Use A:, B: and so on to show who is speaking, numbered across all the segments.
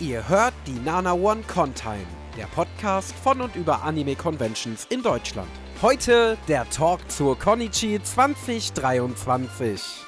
A: Ihr hört die Nana One Contime, der Podcast von und über Anime Conventions in Deutschland. Heute der Talk zur Konichi 2023.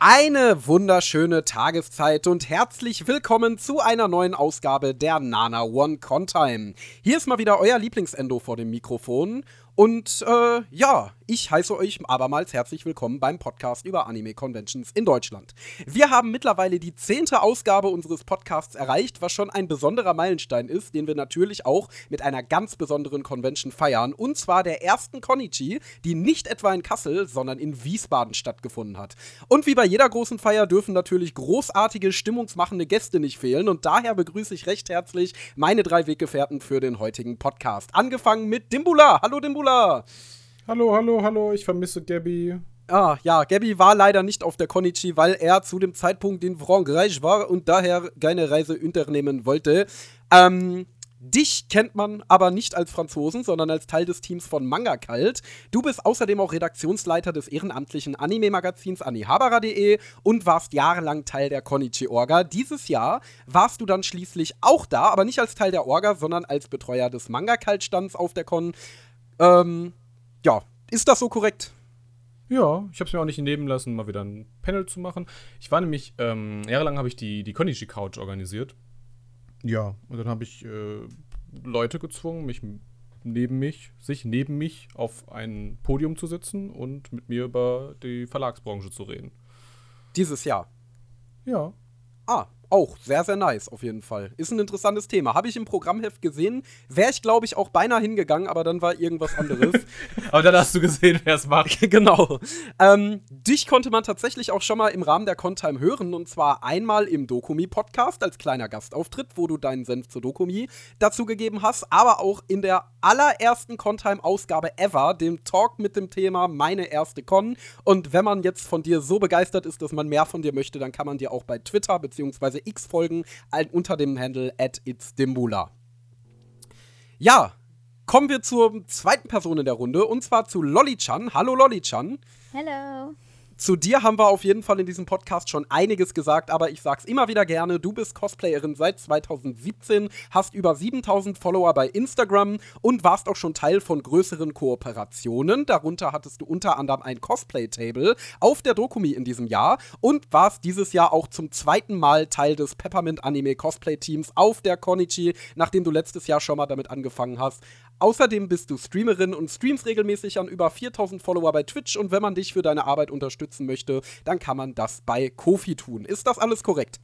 A: Eine wunderschöne Tageszeit und herzlich willkommen zu einer neuen Ausgabe der Nana One Contime. Hier ist mal wieder euer Lieblingsendo vor dem Mikrofon und äh, ja, ich heiße euch abermals herzlich willkommen beim Podcast über Anime Conventions in Deutschland. Wir haben mittlerweile die zehnte Ausgabe unseres Podcasts erreicht, was schon ein besonderer Meilenstein ist, den wir natürlich auch mit einer ganz besonderen Convention feiern. Und zwar der ersten Konichi, die nicht etwa in Kassel, sondern in Wiesbaden stattgefunden hat. Und wie bei jeder großen Feier dürfen natürlich großartige, stimmungsmachende Gäste nicht fehlen. Und daher begrüße ich recht herzlich meine drei Weggefährten für den heutigen Podcast. Angefangen mit Dimbula. Hallo Dimbula.
B: Hallo, hallo, hallo, ich vermisse Gabby.
A: Ah, ja, Gabby war leider nicht auf der Konichi, weil er zu dem Zeitpunkt in Frankreich war und daher keine Reise unternehmen wollte. Ähm, Dich kennt man aber nicht als Franzosen, sondern als Teil des Teams von Manga Kalt. Du bist außerdem auch Redaktionsleiter des ehrenamtlichen Anime-Magazins anihabara.de und warst jahrelang Teil der Konichi-Orga. Dieses Jahr warst du dann schließlich auch da, aber nicht als Teil der Orga, sondern als Betreuer des Manga Kalt-Stands auf der Con. Ähm, ja, ist das so korrekt?
B: Ja, ich habe es mir auch nicht nehmen lassen, mal wieder ein Panel zu machen. Ich war nämlich, ähm, jahrelang habe ich die, die Konichi Couch organisiert. Ja, und dann habe ich äh, Leute gezwungen, mich neben mich, sich neben mich auf ein Podium zu setzen und mit mir über die Verlagsbranche zu reden.
A: Dieses Jahr?
B: Ja.
A: Ah, auch sehr, sehr nice, auf jeden Fall. Ist ein interessantes Thema. Habe ich im Programmheft gesehen. Wäre ich, glaube ich, auch beinahe hingegangen, aber dann war irgendwas anderes.
B: aber dann hast du gesehen, wer es macht.
A: genau. Ähm, dich konnte man tatsächlich auch schon mal im Rahmen der Contime hören. Und zwar einmal im Dokumi-Podcast als kleiner Gastauftritt, wo du deinen Senf zur Dokumi dazu gegeben hast. Aber auch in der allerersten Contime-Ausgabe ever, dem Talk mit dem Thema Meine erste Con. Und wenn man jetzt von dir so begeistert ist, dass man mehr von dir möchte, dann kann man dir auch bei Twitter bzw beziehungsweise x Folgen unter dem Handle at itsdimbula. Ja, kommen wir zur zweiten Person in der Runde und zwar zu Lolly-chan. Hallo Lolly-chan.
C: Hello
A: zu dir haben wir auf jeden Fall in diesem Podcast schon einiges gesagt, aber ich sag's immer wieder gerne. Du bist Cosplayerin seit 2017, hast über 7000 Follower bei Instagram und warst auch schon Teil von größeren Kooperationen. Darunter hattest du unter anderem ein Cosplay-Table auf der Dokumi in diesem Jahr und warst dieses Jahr auch zum zweiten Mal Teil des Peppermint Anime Cosplay Teams auf der Konichi, nachdem du letztes Jahr schon mal damit angefangen hast. Außerdem bist du Streamerin und streamst regelmäßig an über 4000 Follower bei Twitch und wenn man dich für deine Arbeit unterstützen möchte, dann kann man das bei Kofi tun. Ist das alles korrekt?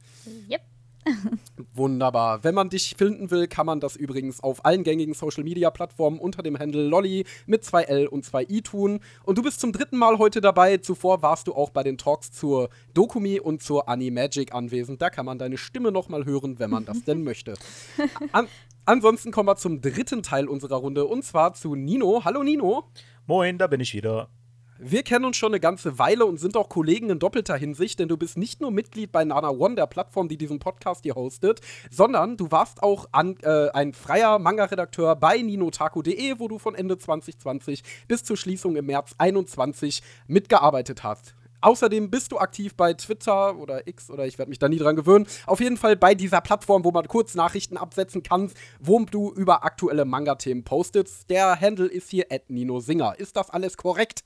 C: Yep.
A: Wunderbar. Wenn man dich finden will, kann man das übrigens auf allen gängigen Social Media Plattformen unter dem Handle Lolly mit 2 L und 2 I tun. Und du bist zum dritten Mal heute dabei. Zuvor warst du auch bei den Talks zur Dokumi und zur Animagic anwesend. Da kann man deine Stimme nochmal hören, wenn man das denn möchte. An Ansonsten kommen wir zum dritten Teil unserer Runde und zwar zu Nino. Hallo Nino.
D: Moin, da bin ich wieder.
A: Wir kennen uns schon eine ganze Weile und sind auch Kollegen in doppelter Hinsicht, denn du bist nicht nur Mitglied bei Nana One, der Plattform, die diesen Podcast hier hostet, sondern du warst auch an, äh, ein freier Manga-Redakteur bei ninotaku.de, wo du von Ende 2020 bis zur Schließung im März 2021 mitgearbeitet hast. Außerdem bist du aktiv bei Twitter oder X oder ich werde mich da nie dran gewöhnen. Auf jeden Fall bei dieser Plattform, wo man kurz Nachrichten absetzen kann, wo du über aktuelle Manga-Themen postest. Der Handle ist hier Nino Singer. Ist das alles korrekt?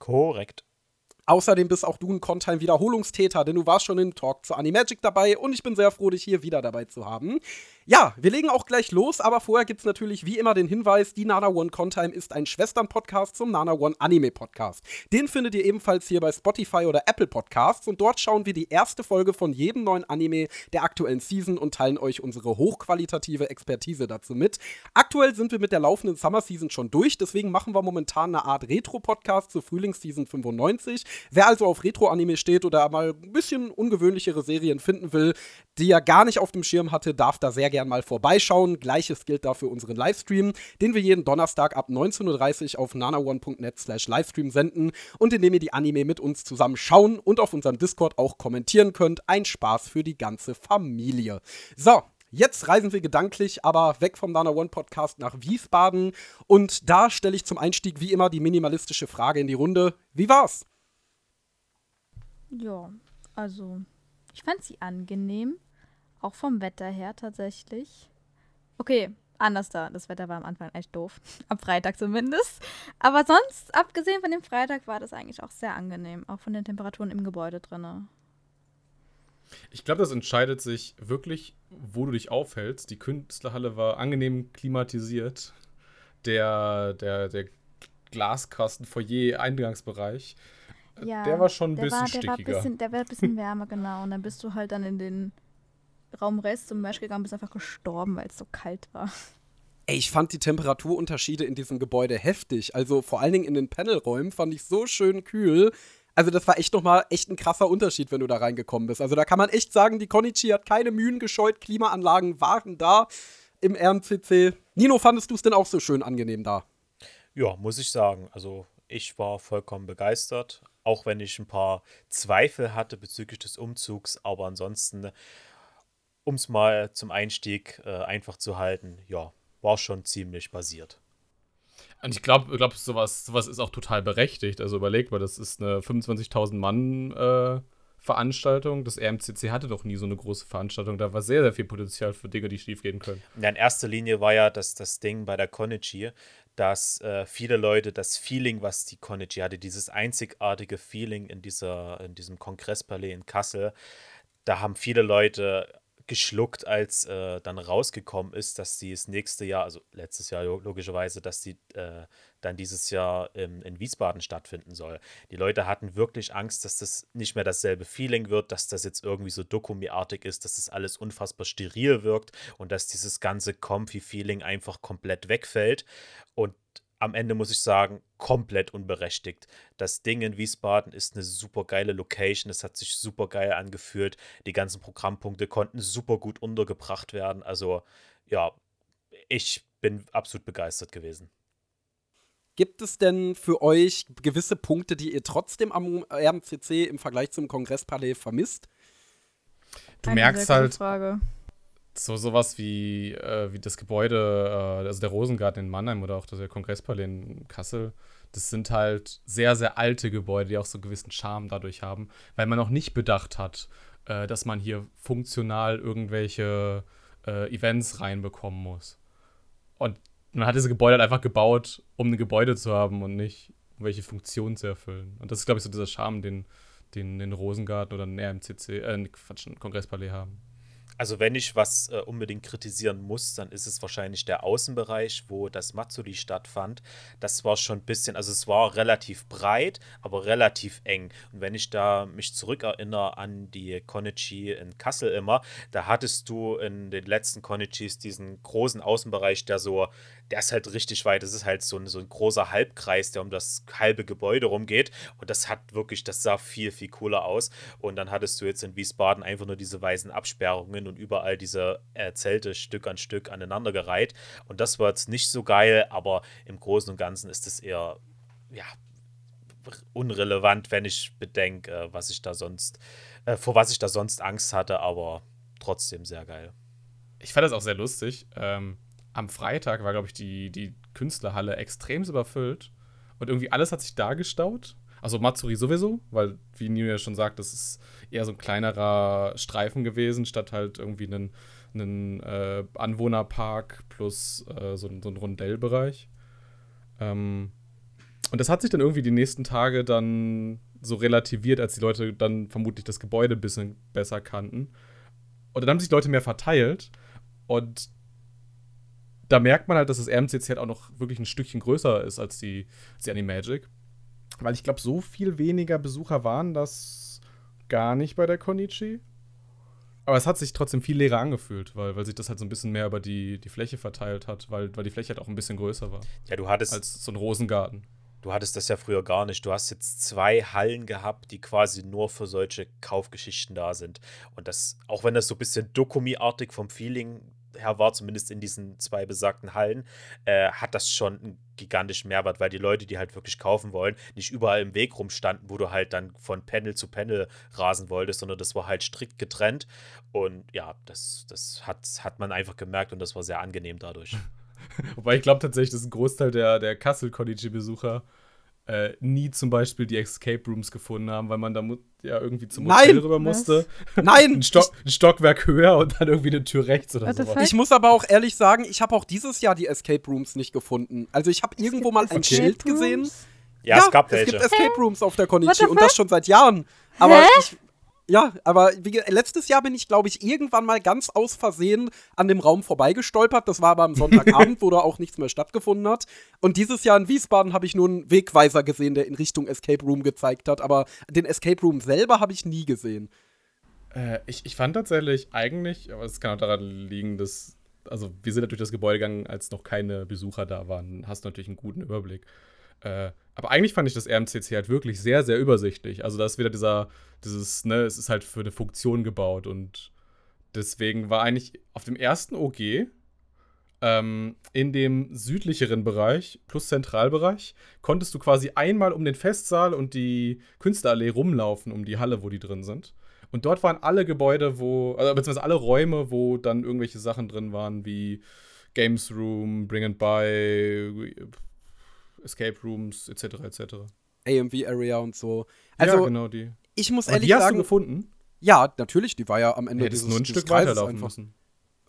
D: Korrekt.
A: Außerdem bist auch du ein Content-Wiederholungstäter, denn du warst schon im Talk zu Animagic dabei und ich bin sehr froh, dich hier wieder dabei zu haben. Ja, wir legen auch gleich los, aber vorher gibt es natürlich wie immer den Hinweis, die Nana One Contime ist ein Schwestern-Podcast zum Nana One Anime-Podcast. Den findet ihr ebenfalls hier bei Spotify oder Apple Podcasts und dort schauen wir die erste Folge von jedem neuen Anime der aktuellen Season und teilen euch unsere hochqualitative Expertise dazu mit. Aktuell sind wir mit der laufenden Summer Season schon durch, deswegen machen wir momentan eine Art Retro-Podcast zur Frühlingsseason 95. Wer also auf Retro-Anime steht oder mal ein bisschen ungewöhnlichere Serien finden will, die er gar nicht auf dem Schirm hatte, darf da sehr gerne mal vorbeischauen. Gleiches gilt da für unseren Livestream, den wir jeden Donnerstag ab 19.30 Uhr auf nanaone.net slash Livestream senden und in dem ihr die Anime mit uns zusammen schauen und auf unserem Discord auch kommentieren könnt. Ein Spaß für die ganze Familie. So, Jetzt reisen wir gedanklich aber weg vom Nana One Podcast nach Wiesbaden und da stelle ich zum Einstieg wie immer die minimalistische Frage in die Runde. Wie war's?
C: Ja, also ich fand sie angenehm, Auch vom Wetter her tatsächlich. Okay, anders da. Das Wetter war am Anfang echt doof. Am Freitag zumindest. Aber sonst, abgesehen von dem Freitag, war das eigentlich auch sehr angenehm. Auch von den Temperaturen im Gebäude drin.
B: Ich glaube, das entscheidet sich wirklich, wo du dich aufhältst. Die Künstlerhalle war angenehm klimatisiert. Der, der, der Glaskasten, Foyer, Eingangsbereich. Ja, der war schon ein bisschen war, der stickiger.
C: War bisschen, der war ein bisschen wärmer, genau. Und dann bist du halt dann in den Raum Rest zum Mesh gegangen, bist einfach gestorben, weil es so kalt war.
A: Ey, ich fand die Temperaturunterschiede in diesem Gebäude heftig. Also vor allen Dingen in den Panelräumen fand ich so schön kühl. Also das war echt nochmal echt ein krasser Unterschied, wenn du da reingekommen bist. Also da kann man echt sagen, die Konichi hat keine Mühen gescheut, Klimaanlagen waren da im RMCC. Nino, fandest du es denn auch so schön angenehm da?
D: Ja, muss ich sagen. Also ich war vollkommen begeistert, auch wenn ich ein paar Zweifel hatte bezüglich des Umzugs. Aber ansonsten, um es mal zum Einstieg äh, einfach zu halten, ja, war schon ziemlich basiert.
B: Und ich glaube, glaub, sowas, sowas ist auch total berechtigt. Also überleg mal, das ist eine 25.000 Mann äh, Veranstaltung. Das RMCC hatte doch nie so eine große Veranstaltung. Da war sehr, sehr viel Potenzial für Dinge, die schief gehen können.
D: Ja, in erster Linie war ja das, das Ding bei der Konichi, dass äh, viele Leute das Feeling, was die Konichi hatte, dieses einzigartige Feeling in, dieser, in diesem Kongresspalais in Kassel, da haben viele Leute geschluckt, als äh, dann rausgekommen ist, dass sie das nächste Jahr, also letztes Jahr logischerweise, dass sie äh, dann dieses Jahr im, in Wiesbaden stattfinden soll. Die Leute hatten wirklich Angst, dass das nicht mehr dasselbe Feeling wird, dass das jetzt irgendwie so Dokumi-artig ist, dass das alles unfassbar steril wirkt und dass dieses ganze Comfy-Feeling einfach komplett wegfällt. Und am Ende muss ich sagen, komplett unberechtigt. Das Ding in Wiesbaden ist eine super geile Location. Es hat sich super geil angefühlt. Die ganzen Programmpunkte konnten super gut untergebracht werden. Also, ja, ich bin absolut begeistert gewesen.
A: Gibt es denn für euch gewisse Punkte, die ihr trotzdem am RMCC im Vergleich zum Kongresspalais vermisst?
B: Du Eine merkst halt, Frage so sowas wie, äh, wie das Gebäude, äh, also der Rosengarten in Mannheim oder auch der Kongresspalais in Kassel, das sind halt sehr, sehr alte Gebäude, die auch so einen gewissen Charme dadurch haben, weil man noch nicht bedacht hat, äh, dass man hier funktional irgendwelche äh, Events reinbekommen muss. Und man hat diese Gebäude halt einfach gebaut, um ein Gebäude zu haben und nicht, um welche Funktion zu erfüllen. Und das ist, glaube ich, so dieser Charme, den, den, den Rosengarten oder ein RMCC, äh, Quatsch, ein Kongresspalais haben.
D: Also wenn ich was äh, unbedingt kritisieren muss, dann ist es wahrscheinlich der Außenbereich, wo das Matsuri stattfand. Das war schon ein bisschen, also es war relativ breit, aber relativ eng. Und wenn ich da mich zurückerinnere an die Konichi in Kassel immer, da hattest du in den letzten Konichis diesen großen Außenbereich, der so der ist halt richtig weit. Das ist halt so ein, so ein großer Halbkreis, der um das halbe Gebäude rumgeht. Und das hat wirklich, das sah viel, viel cooler aus. Und dann hattest du jetzt in Wiesbaden einfach nur diese weißen Absperrungen und überall diese äh, Zelte Stück an Stück aneinandergereiht. Und das war jetzt nicht so geil, aber im Großen und Ganzen ist es eher, ja, unrelevant, wenn ich bedenke, äh, was ich da sonst, äh, vor was ich da sonst Angst hatte, aber trotzdem sehr geil.
B: Ich fand das auch sehr lustig. Ähm, am Freitag war, glaube ich, die, die Künstlerhalle extrem überfüllt und irgendwie alles hat sich da gestaut. Also Matsuri sowieso, weil, wie Nino ja schon sagt, das ist eher so ein kleinerer Streifen gewesen, statt halt irgendwie einen, einen äh, Anwohnerpark plus äh, so, so ein Rondellbereich. Ähm, und das hat sich dann irgendwie die nächsten Tage dann so relativiert, als die Leute dann vermutlich das Gebäude ein bisschen besser kannten. Und dann haben sich Leute mehr verteilt. Und da merkt man halt, dass das RMCC halt auch noch wirklich ein Stückchen größer ist als die, als die Animagic. Weil ich glaube, so viel weniger Besucher waren das gar nicht bei der Konichi. Aber es hat sich trotzdem viel leerer angefühlt, weil, weil sich das halt so ein bisschen mehr über die, die Fläche verteilt hat, weil, weil die Fläche halt auch ein bisschen größer war.
D: Ja, du hattest.
B: Als so ein Rosengarten.
D: Du hattest das ja früher gar nicht. Du hast jetzt zwei Hallen gehabt, die quasi nur für solche Kaufgeschichten da sind. Und das, auch wenn das so ein bisschen Dokumi-artig vom Feeling her war, zumindest in diesen zwei besagten Hallen, äh, hat das schon einen gigantischen Mehrwert, weil die Leute, die halt wirklich kaufen wollen, nicht überall im Weg rumstanden, wo du halt dann von Panel zu Panel rasen wolltest, sondern das war halt strikt getrennt. Und ja, das, das hat, hat man einfach gemerkt und das war sehr angenehm dadurch.
B: Wobei ich glaube tatsächlich, dass ein Großteil der, der Kassel-Konichi-Besucher äh, nie zum Beispiel die Escape Rooms gefunden haben, weil man da ja irgendwie zum
A: Nein!
B: Hotel rüber musste.
A: Nein!
B: Ein, Stock, ein Stockwerk höher und dann irgendwie eine Tür rechts oder
C: fuck?
A: Ich muss aber auch ehrlich sagen, ich habe auch dieses Jahr die Escape Rooms nicht gefunden. Also ich habe irgendwo mal ein
C: Escape
A: Schild gesehen.
C: Rooms?
D: Ja, es gab
A: es
D: welche.
A: gibt Escape Rooms auf der Konichi und das schon seit Jahren. Aber
C: Hä?
A: ich, ja, aber wie, letztes Jahr bin ich, glaube ich, irgendwann mal ganz aus Versehen an dem Raum vorbeigestolpert. Das war aber am Sonntagabend, wo da auch nichts mehr stattgefunden hat. Und dieses Jahr in Wiesbaden habe ich nur einen Wegweiser gesehen, der in Richtung Escape Room gezeigt hat. Aber den Escape Room selber habe ich nie gesehen.
B: Äh, ich, ich fand tatsächlich eigentlich, aber es kann auch daran liegen, dass, also wir sind natürlich das Gebäude gegangen, als noch keine Besucher da waren. Hast natürlich einen guten Überblick. Äh, aber eigentlich fand ich das RMCC halt wirklich sehr, sehr übersichtlich. Also da ist wieder dieser, dieses, ne, es ist halt für eine Funktion gebaut und deswegen war eigentlich auf dem ersten OG ähm, in dem südlicheren Bereich plus Zentralbereich konntest du quasi einmal um den Festsaal und die Künstlerallee rumlaufen, um die Halle, wo die drin sind. Und dort waren alle Gebäude, wo, also beziehungsweise alle Räume, wo dann irgendwelche Sachen drin waren, wie Games Room, Bring and Buy, Escape Rooms, etc. etc.
A: AMV Area und so. Also,
B: ja, genau die.
A: ich muss
B: Aber
A: ehrlich
B: die hast
A: sagen,
B: du gefunden?
A: ja, natürlich, die war ja am Ende
B: hättest
A: dieses,
B: nur ein Stück weiterlaufen
A: einfach.
B: müssen.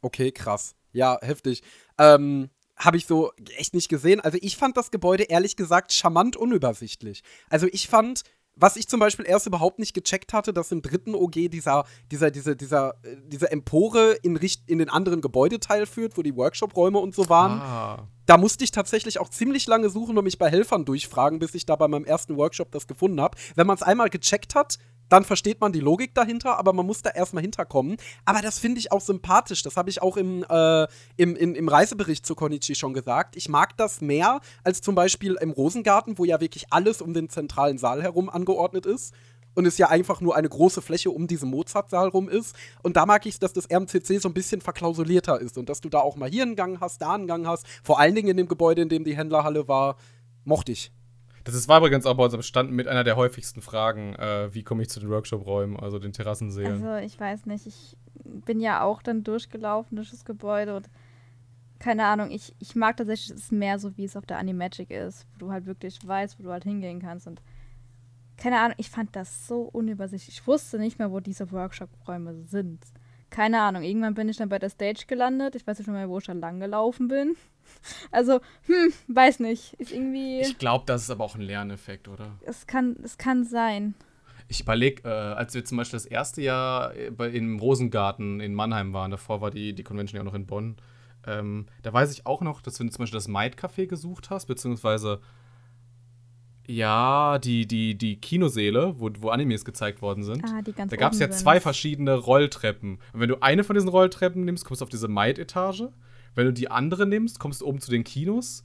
A: Okay, krass. Ja, heftig. Ähm, habe ich so echt nicht gesehen. Also ich fand das Gebäude ehrlich gesagt charmant unübersichtlich. Also ich fand, was ich zum Beispiel erst überhaupt nicht gecheckt hatte, dass im dritten OG dieser, dieser, dieser, dieser, äh, diese Empore in, Richt in den anderen Gebäudeteil führt, wo die Workshop-Räume und so waren.
B: Ah.
A: Da musste ich tatsächlich auch ziemlich lange suchen und mich bei Helfern durchfragen, bis ich da bei meinem ersten Workshop das gefunden habe. Wenn man es einmal gecheckt hat, dann versteht man die Logik dahinter, aber man muss da erstmal hinterkommen. Aber das finde ich auch sympathisch. Das habe ich auch im, äh, im, im, im Reisebericht zu Konichi schon gesagt. Ich mag das mehr als zum Beispiel im Rosengarten, wo ja wirklich alles um den zentralen Saal herum angeordnet ist. Und es ja einfach nur eine große Fläche um diesen Mozartsaal rum ist. Und da mag ich es, dass das RMCC so ein bisschen verklausulierter ist und dass du da auch mal hier einen Gang hast, da einen Gang hast. Vor allen Dingen in dem Gebäude, in dem die Händlerhalle war, mochte ich.
B: Das ist, war übrigens auch bei unserem Stand mit einer der häufigsten Fragen, äh, wie komme ich zu den Workshop-Räumen, also den Terrassensälen.
C: Also ich weiß nicht, ich bin ja auch dann durchgelaufen durch das Gebäude und keine Ahnung, ich, ich mag tatsächlich es mehr so, wie es auf der Animagic ist, wo du halt wirklich weißt, wo du halt hingehen kannst und keine Ahnung, ich fand das so unübersichtlich. Ich wusste nicht mehr, wo diese Workshop-Räume sind. Keine Ahnung, irgendwann bin ich dann bei der Stage gelandet. Ich weiß nicht mehr, wo ich dann lang gelaufen bin. Also, hm, weiß nicht. Ist irgendwie.
B: ich glaube, das ist aber auch ein Lerneffekt, oder?
C: es kann, es kann sein.
B: Ich überlege, äh, als wir zum Beispiel das erste Jahr äh, bei, im Rosengarten in Mannheim waren, davor war die, die Convention ja auch noch in Bonn, ähm, da weiß ich auch noch, dass du zum Beispiel das Might Café gesucht hast, beziehungsweise ja, die, die, die Kinoseele, wo, wo Animes gezeigt worden sind.
C: Ah, die ganz
B: da gab es ja zwei verschiedene Rolltreppen. Und wenn du eine von diesen Rolltreppen nimmst, kommst du auf diese Might-Etage. Wenn du die andere nimmst, kommst du oben zu den Kinos.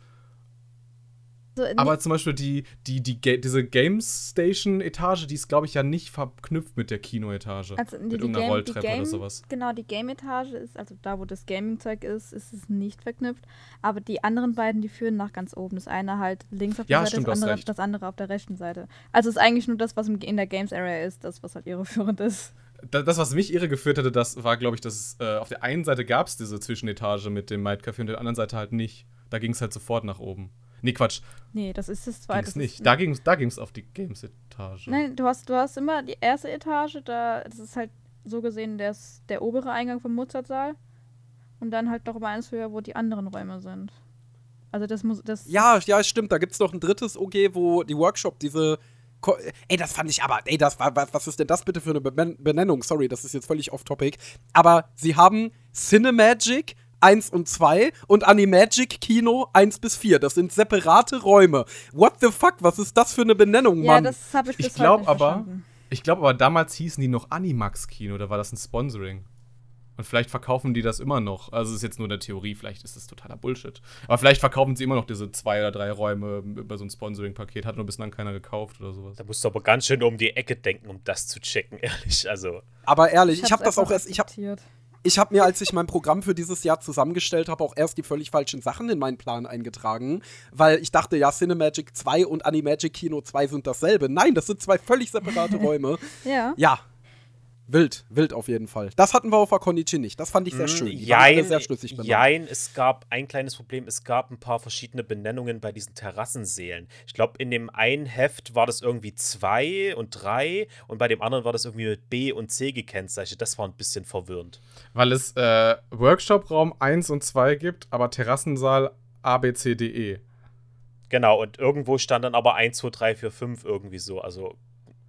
C: So,
B: Aber zum Beispiel die, die, die, Ga- diese Games Station Etage, die ist, glaube ich, ja nicht verknüpft mit der Kinoetage.
C: Also die,
B: mit
C: die
B: irgendeiner
C: Game,
B: Rolltreppe
C: die Game,
B: oder sowas.
C: Genau, die Game-Etage ist, also da, wo das Gaming-Zeug ist, ist es nicht verknüpft. Aber die anderen beiden, die führen nach ganz oben. Das eine halt links auf der
B: Ja,
C: Seite,
B: stimmt,
C: das, andere, das andere auf der rechten Seite. Also ist eigentlich nur das, was in der Games-Area ist, das, was halt irreführend ist.
B: Da- Das, was mich irregeführt hatte, das war, glaube ich, dass es, äh, auf der einen Seite gab es diese Zwischenetage mit dem Might Café und der anderen Seite halt nicht. Da ging es halt sofort nach oben. Nee, Quatsch,
C: Nee, das ist das zweite.
B: es
C: das
B: nicht. Da ging es da ging's auf die Games-Etage.
C: Nein, du hast, du hast immer die erste Etage, da, das ist halt so gesehen das, der obere Eingang vom Mozartsaal. Und dann halt noch mal eins höher, wo die anderen Räume sind. Also das muss, das
A: Ja, ja, stimmt. Da gibt es noch ein drittes OG, wo die Workshop diese. Ko ey, das fand ich aber. Ey, das war. Was, was ist denn das bitte für eine Benennung? Sorry, das ist jetzt völlig off-topic. Aber sie haben Cinemagic 1 und 2 und Animagic Kino 1 bis 4. Das sind separate Räume. What the fuck? Was ist das für eine Benennung,
C: Ja,
A: Mann?
C: das habe ich bis
B: Ich glaube
C: nicht
B: aber,
C: verstanden.
B: ich glaube aber, damals hießen die noch Animax Kino, da war das ein Sponsoring. Und vielleicht verkaufen die das immer noch. Also es ist jetzt nur eine Theorie, vielleicht ist das totaler Bullshit. Aber vielleicht verkaufen sie immer noch diese zwei oder drei Räume über so ein Sponsoring-Paket. Hat nur bislang keiner gekauft oder sowas.
D: Da musst du aber ganz schön um die Ecke denken, um das zu checken, ehrlich. Also,
A: aber ehrlich, ich, habe das auch erst. Ich habe. Ich hab mir, als ich mein Programm für dieses Jahr zusammengestellt habe, auch erst die völlig falschen Sachen in meinen Plan eingetragen. Weil ich dachte, ja, Cinemagic 2 und Animagic Kino 2 sind dasselbe. Nein, das sind zwei völlig separate Räume.
C: Ja.
A: Ja. Wild, wild auf jeden Fall. Das hatten wir auf Akonichi nicht. Das fand ich sehr
D: Mm,
A: schön. Die
D: Jein,
A: sehr schlüssig benannt.
D: jein, es gab ein kleines Problem. Es gab ein paar verschiedene Benennungen bei diesen Terrassenseelen. Ich glaube, in dem einen Heft war das irgendwie zwei und drei und bei dem anderen war das irgendwie mit B und C gekennzeichnet. Das war ein bisschen verwirrend.
B: Weil es äh, Workshop-Raum 1 und 2 gibt, aber Terrassensaal A, B, C, D, E.
D: Genau, und irgendwo stand dann aber 1, 2, 3, 4, 5 irgendwie so. Also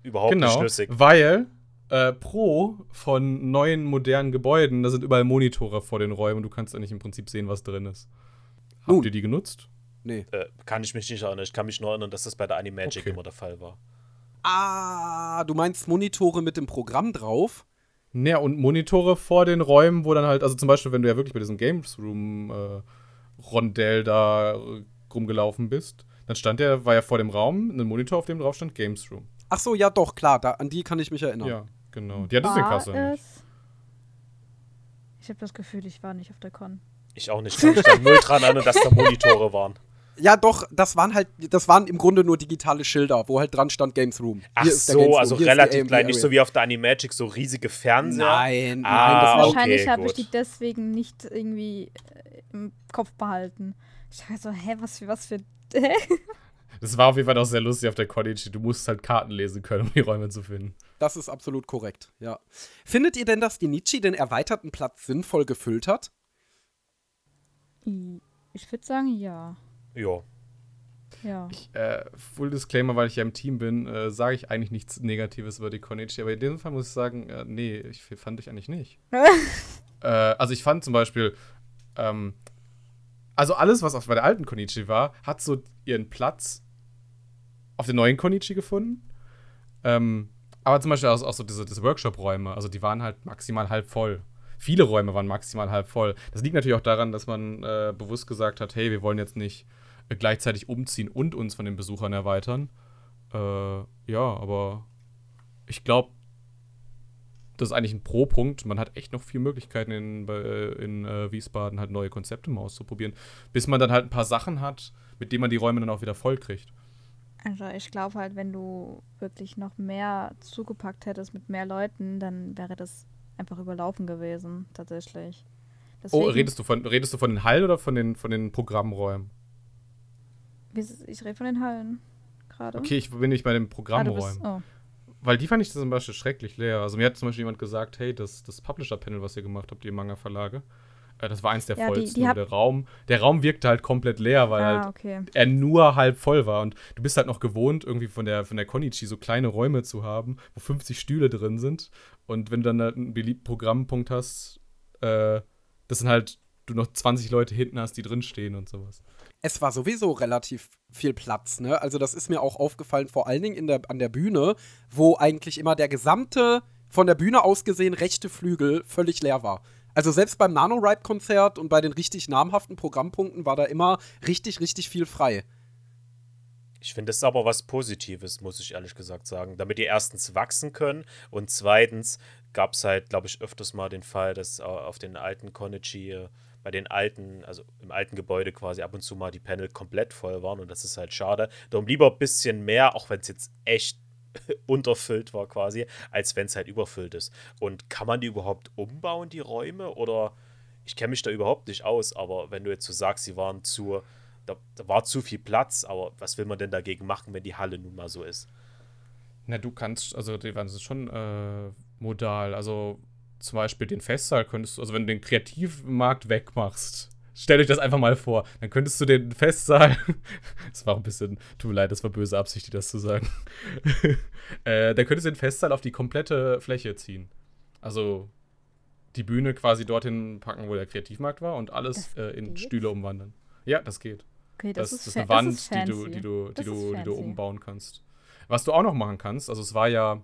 D: überhaupt nicht
B: Genau,
D: schlüssig.
B: weil äh, pro von neuen modernen Gebäuden, da sind überall Monitore vor den Räumen und du kannst eigentlich im Prinzip sehen, was drin ist. Habt
A: Nun.
B: ihr die genutzt?
A: Nee.
D: Äh, kann ich mich nicht erinnern. Ich kann mich nur erinnern, dass das bei der Animagic
B: Okay.
D: immer der Fall war.
A: Ah, du meinst Monitore mit dem Programm drauf?
B: Naja, und Monitore vor den Räumen, wo dann halt, also zum Beispiel, wenn du ja wirklich bei diesem Games Room äh, Rondell da äh, rumgelaufen bist, dann stand ja, war ja vor dem Raum ein Monitor, auf dem drauf stand Games Room.
A: Ach so, ja doch, klar, da, an die kann ich mich erinnern.
B: Ja, genau. Die hattest du in Kassel nicht.
C: Ich habe das Gefühl, ich war nicht auf der Con.
D: Ich auch nicht. Ich kann mich da null dran erinnern, dass da Monitore waren.
A: Ja, doch, das waren halt, das waren im Grunde nur digitale Schilder, wo halt dran stand Games Room.
D: Ach
A: Hier ist der
D: so,
A: Games Room,
D: also
A: die
D: relativ klein. Nicht so wie auf der Animagic, so riesige Fernseher.
A: Nein, nein,
D: Ah,
A: das war
D: okay,
C: Wahrscheinlich habe ich die deswegen nicht irgendwie äh, im Kopf behalten. Ich war so, hä, was für, was für. Hä?
B: Das war auf jeden Fall auch sehr lustig auf der College. Du musst halt Karten lesen können, um die Räume zu finden.
A: Das ist absolut korrekt, ja. Findet ihr denn, dass die Nietzsche den erweiterten Platz sinnvoll gefüllt hat?
C: Ich würde sagen, ja.
D: Ja.
C: Ja.
B: Ich, äh, Full Disclaimer, weil ich ja im Team bin, äh, sage ich eigentlich nichts Negatives über die Konichi, aber in diesem Fall muss ich sagen, äh, nee, ich fand ich eigentlich nicht. äh, also ich fand zum Beispiel, ähm, also alles, was auf bei der alten Konichi war, hat so ihren Platz auf den neuen Konichi gefunden. Ähm, aber zum Beispiel auch, auch so diese, diese Workshop-Räume, also die waren halt maximal halb voll. Viele Räume waren maximal halb voll. Das liegt natürlich auch daran, dass man äh, bewusst gesagt hat, hey, wir wollen jetzt nicht äh, gleichzeitig umziehen und uns von den Besuchern erweitern. Äh, ja, aber ich glaube, das ist eigentlich ein Pro-Punkt. Man hat echt noch viel Möglichkeiten in, äh, in äh, Wiesbaden halt neue Konzepte mal auszuprobieren, bis man dann halt ein paar Sachen hat, mit denen man die Räume dann auch wieder voll kriegt.
C: Also ich glaube halt, wenn du wirklich noch mehr zugepackt hättest mit mehr Leuten, dann wäre das einfach überlaufen gewesen, tatsächlich.
B: Oh,
C: Deswegen-
B: redest du von redest du von den Hallen oder von den von den Programmräumen?
C: Ich rede von den Hallen gerade.
B: Okay, ich bin nicht bei den
C: Ah,
B: Programmräumen.
C: bist, oh.
B: Weil die fand ich zum Beispiel schrecklich leer. Also mir hat zum Beispiel jemand gesagt, hey, das, das Publisher-Panel, was ihr gemacht habt, die Manga-Verlage, das war eins der
C: Ja, die-
B: vollsten.
C: die hab-
B: der Raum, der Raum wirkte halt komplett leer, weil
C: Ah,
B: halt
C: okay.
B: er nur halb voll war. Und du bist halt noch gewohnt, irgendwie von der, von der Konichi so kleine Räume zu haben, wo 50 Stühle drin sind. Und wenn du dann halt einen beliebten Programmpunkt hast, äh, das sind halt, du noch 20 Leute hinten hast, die drinstehen und sowas.
A: Es war sowieso relativ viel Platz, ne? Also das ist mir auch aufgefallen, vor allen Dingen in der, an der Bühne, wo eigentlich immer der gesamte, von der Bühne aus gesehen, rechte Flügel völlig leer war. Also selbst beim Nano-Ripe-Konzert und bei den richtig namhaften Programmpunkten war da immer richtig, richtig viel frei.
D: Ich finde, das aber was Positives, muss ich ehrlich gesagt sagen. Damit die erstens wachsen können und zweitens gab es halt, glaube ich, öfters mal den Fall, dass äh, auf den alten Konichi, bei den alten, also im alten Gebäude quasi ab und zu mal die Panel komplett voll waren und das ist halt schade. Darum lieber ein bisschen mehr, auch wenn es jetzt echt unterfüllt war quasi, als wenn es halt überfüllt ist. Und kann man die überhaupt umbauen, die Räume? Oder ich kenne mich da überhaupt nicht aus, aber wenn du jetzt so sagst, sie waren zu, da, da war zu viel Platz, aber was will man denn dagegen machen, wenn die Halle nun mal so ist?
B: Na, du kannst, also die waren schon äh, modal. Also zum Beispiel den Festsaal könntest du, also wenn du den Kreativmarkt wegmachst, stell euch das einfach mal vor, dann könntest du den Festsaal, das war ein bisschen, tut mir leid, das war böse Absicht, dir das zu sagen, äh, dann könntest du den Festsaal auf die komplette Fläche ziehen. Also die Bühne quasi dorthin packen, wo der Kreativmarkt war und alles äh, in
C: geht?
B: Stühle umwandeln. Ja, das geht.
C: Okay,
B: Das,
C: das,
B: das
C: ist,
B: ist eine Wand,
C: das ist
B: die du, die du, die
C: ist
B: du, die du umbauen kannst. Was du auch noch machen kannst, also es war ja,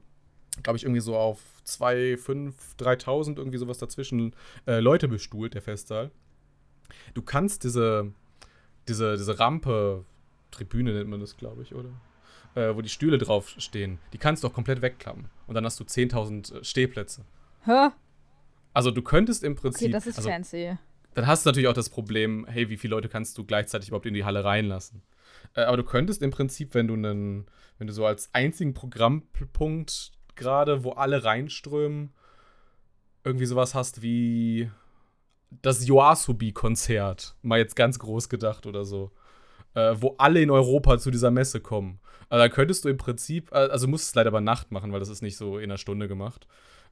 B: glaube ich, irgendwie so auf 2, 5, 3000, irgendwie sowas dazwischen, äh, Leute bestuhlt, der Festsaal. Du kannst diese, diese, diese Rampe, Tribüne nennt man das, glaube ich, oder? Äh, wo die Stühle drauf stehen, die kannst du auch komplett wegklappen. Und dann hast du 10.000 Stehplätze.
C: Hä?
B: Also du könntest im Prinzip.
C: Okay, das ist
B: also,
C: fancy.
B: dann hast du natürlich auch das Problem, hey, wie viele Leute kannst du gleichzeitig überhaupt in die Halle reinlassen? Äh, aber du könntest im Prinzip, wenn du einen, wenn du so als einzigen Programmpunkt gerade, wo alle reinströmen, irgendwie sowas hast wie das Yoasobi-Konzert, mal jetzt ganz groß gedacht oder so, äh, wo alle in Europa zu dieser Messe kommen. Also da könntest du im Prinzip, äh, also musst es leider bei Nacht machen, weil das ist nicht so in einer Stunde gemacht,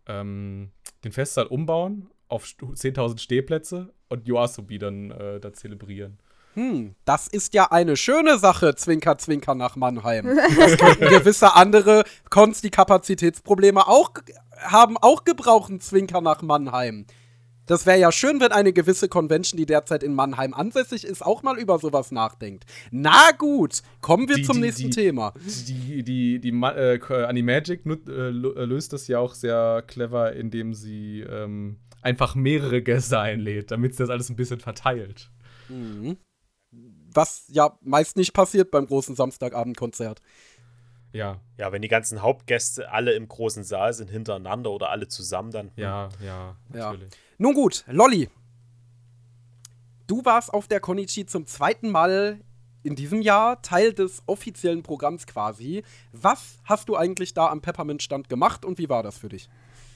B: ähm, den Festsaal umbauen auf 10.000 Stehplätze und Yoasobi dann äh, da zelebrieren.
A: Hm, das ist ja eine schöne Sache, Zwinker, Zwinker nach Mannheim. Das könnten gewisse andere Cons, die Kapazitätsprobleme auch haben, auch gebrauchen, Zwinker nach Mannheim. Das wäre ja schön, wenn eine gewisse Convention, die derzeit in Mannheim ansässig ist, auch mal über sowas nachdenkt. Na gut, kommen wir
B: Die-
A: zum
B: die-
A: nächsten
B: die-
A: Thema.
B: Die, die, die äh, Animagic nut- äh, äh, löst das ja auch sehr clever, indem sie ähm, einfach mehrere Gäste einlädt, damit sie das alles ein bisschen verteilt.
A: Mhm. Was ja meist nicht passiert beim großen Samstagabendkonzert.
B: Ja,
D: Ja, wenn die ganzen Hauptgäste alle im großen Saal sind, hintereinander oder alle zusammen, dann.
B: ja, ja,
A: Ja. Nun gut, Lolli. Du warst auf der Konichi zum zweiten Mal in diesem Jahr Teil des offiziellen Programms quasi. Was hast du eigentlich da am Peppermint-Stand gemacht und wie war das für dich?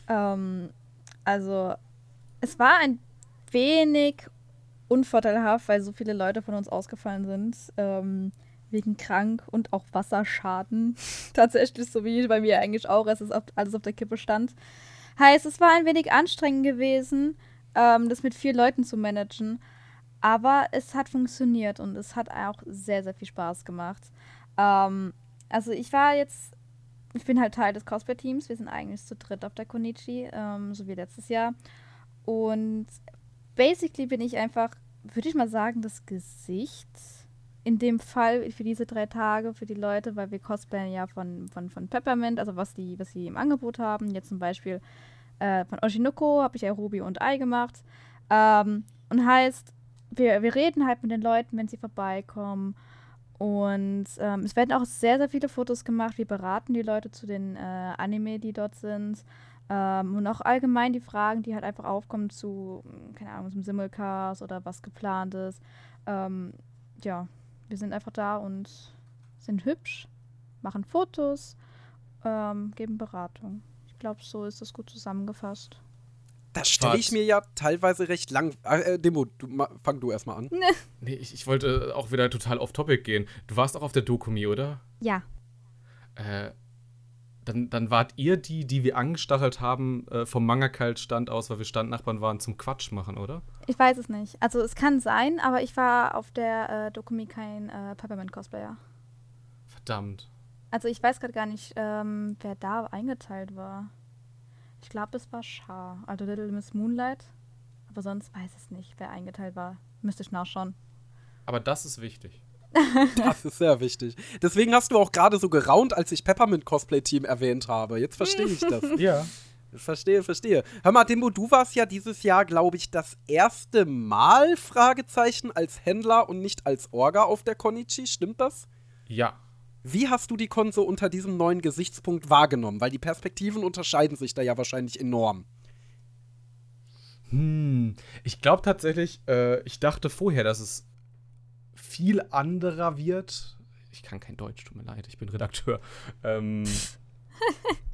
C: Ähm, also, es war ein wenig unvorteilhaft, weil so viele Leute von uns ausgefallen sind. Ähm, wegen krank und auch Wasserschaden. Tatsächlich, so wie bei mir eigentlich auch, es ist auf, alles auf der Kippe stand. Heißt, es war ein wenig anstrengend gewesen, ähm, das mit vier Leuten zu managen. Aber es hat funktioniert und es hat auch sehr, sehr viel Spaß gemacht. Ähm, also ich war jetzt ich bin halt Teil des Cosplay-Teams. Wir sind eigentlich zu dritt auf der Konichi, ähm, so wie letztes Jahr. Und basically bin ich einfach, würde ich mal sagen, das Gesicht in dem Fall für diese drei Tage für die Leute, weil wir cosplayen ja von, von, von Peppermint, also was die, was sie im Angebot haben. Jetzt zum Beispiel äh, von Oshinoko habe ich Ruby und Ei gemacht. Ähm, und heißt, wir, wir reden halt mit den Leuten, wenn sie vorbeikommen. Und ähm, es werden auch sehr, sehr viele Fotos gemacht. Wir beraten die Leute zu den äh, Anime, die dort sind. Ähm, und auch allgemein die Fragen, die halt einfach aufkommen zu, keine Ahnung, zum Simulcast oder was geplant ist. Ähm, ja, wir sind einfach da und sind hübsch, machen Fotos, ähm, geben Beratung. Ich glaube, so ist das gut zusammengefasst.
A: Das stelle ich mir ja teilweise recht lang. Äh, Demo, du, fang du erstmal an.
B: Nee, ich, ich wollte auch wieder total off-topic gehen. Du warst auch auf der Dokumi, oder?
C: Ja.
B: Äh, dann, dann wart ihr die, die wir angestachelt haben äh, vom Mangakalt-Stand aus, weil wir Standnachbarn waren, zum Quatsch machen, oder?
C: Ich weiß es nicht. Also es kann sein, aber ich war auf der äh, Dokumi kein äh, Peppermint-Cosplayer.
B: Verdammt.
C: Also ich weiß gerade gar nicht, ähm, wer da eingeteilt war. Ich glaube, es war Char, also Little Miss Moonlight. Aber sonst weiß ich nicht, wer eingeteilt war. Müsste ich nachschauen.
B: Aber das ist wichtig.
A: Das ist sehr wichtig. Deswegen hast du auch gerade so geraunt, als ich Peppermint Cosplay Team erwähnt habe. Jetzt verstehe ich das.
B: Ja.
A: Verstehe, verstehe. Hör mal, Dimbo, du warst ja dieses Jahr, glaube ich, das erste Mal, Fragezeichen, als Händler und nicht als Orga auf der Konichi. Stimmt das?
B: Ja.
A: Wie hast du die Kon so unter diesem neuen Gesichtspunkt wahrgenommen? Weil die Perspektiven unterscheiden sich da ja wahrscheinlich enorm.
B: Hm. Ich glaube tatsächlich, äh, ich dachte vorher, dass es viel anderer wird. Ich kann kein Deutsch, tut mir leid, ich bin Redakteur. Ähm,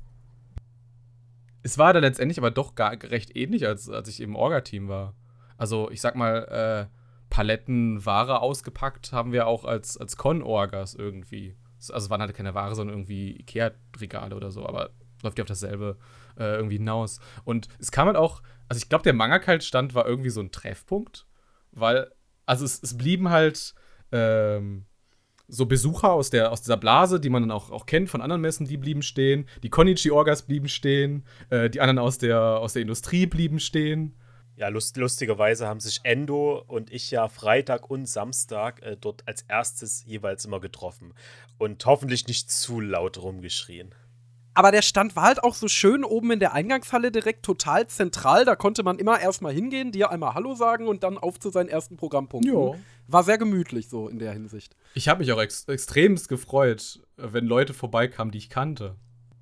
B: es war dann letztendlich aber doch gar recht ähnlich, als, als ich im Orga-Team war. Also, ich sag mal, äh, Paletten Ware ausgepackt haben wir auch als, als Con-Orgas irgendwie. Also, es waren halt keine Ware, sondern irgendwie Ikea-Regale oder so, aber läuft ja auf dasselbe äh, irgendwie hinaus. Und es kam halt auch, also ich glaube, der Mangakalt-Stand war irgendwie so ein Treffpunkt, weil, also es, es blieben halt ähm, so Besucher aus, der, aus dieser Blase, die man dann auch, auch kennt von anderen Messen, die blieben stehen. Die Konichi-Orgas blieben stehen. Äh, die anderen aus der, aus der Industrie blieben stehen.
D: Ja, lust, lustigerweise haben sich Endo und ich ja Freitag und Samstag äh, dort als erstes jeweils immer getroffen und hoffentlich nicht zu laut rumgeschrien.
A: Aber der Stand war halt auch so schön oben in der Eingangshalle direkt total zentral. Da konnte man immer erstmal hingehen, dir einmal Hallo sagen und dann auf zu seinen ersten Programmpunkten.
B: Ja.
A: War sehr gemütlich so in der Hinsicht.
B: Ich habe mich auch ex extremst gefreut, äh, wenn Leute vorbeikamen, die ich kannte.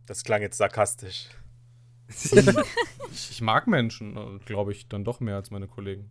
D: Das klang jetzt sarkastisch.
B: Ich, ich mag Menschen, glaube ich, dann doch mehr als meine Kollegen.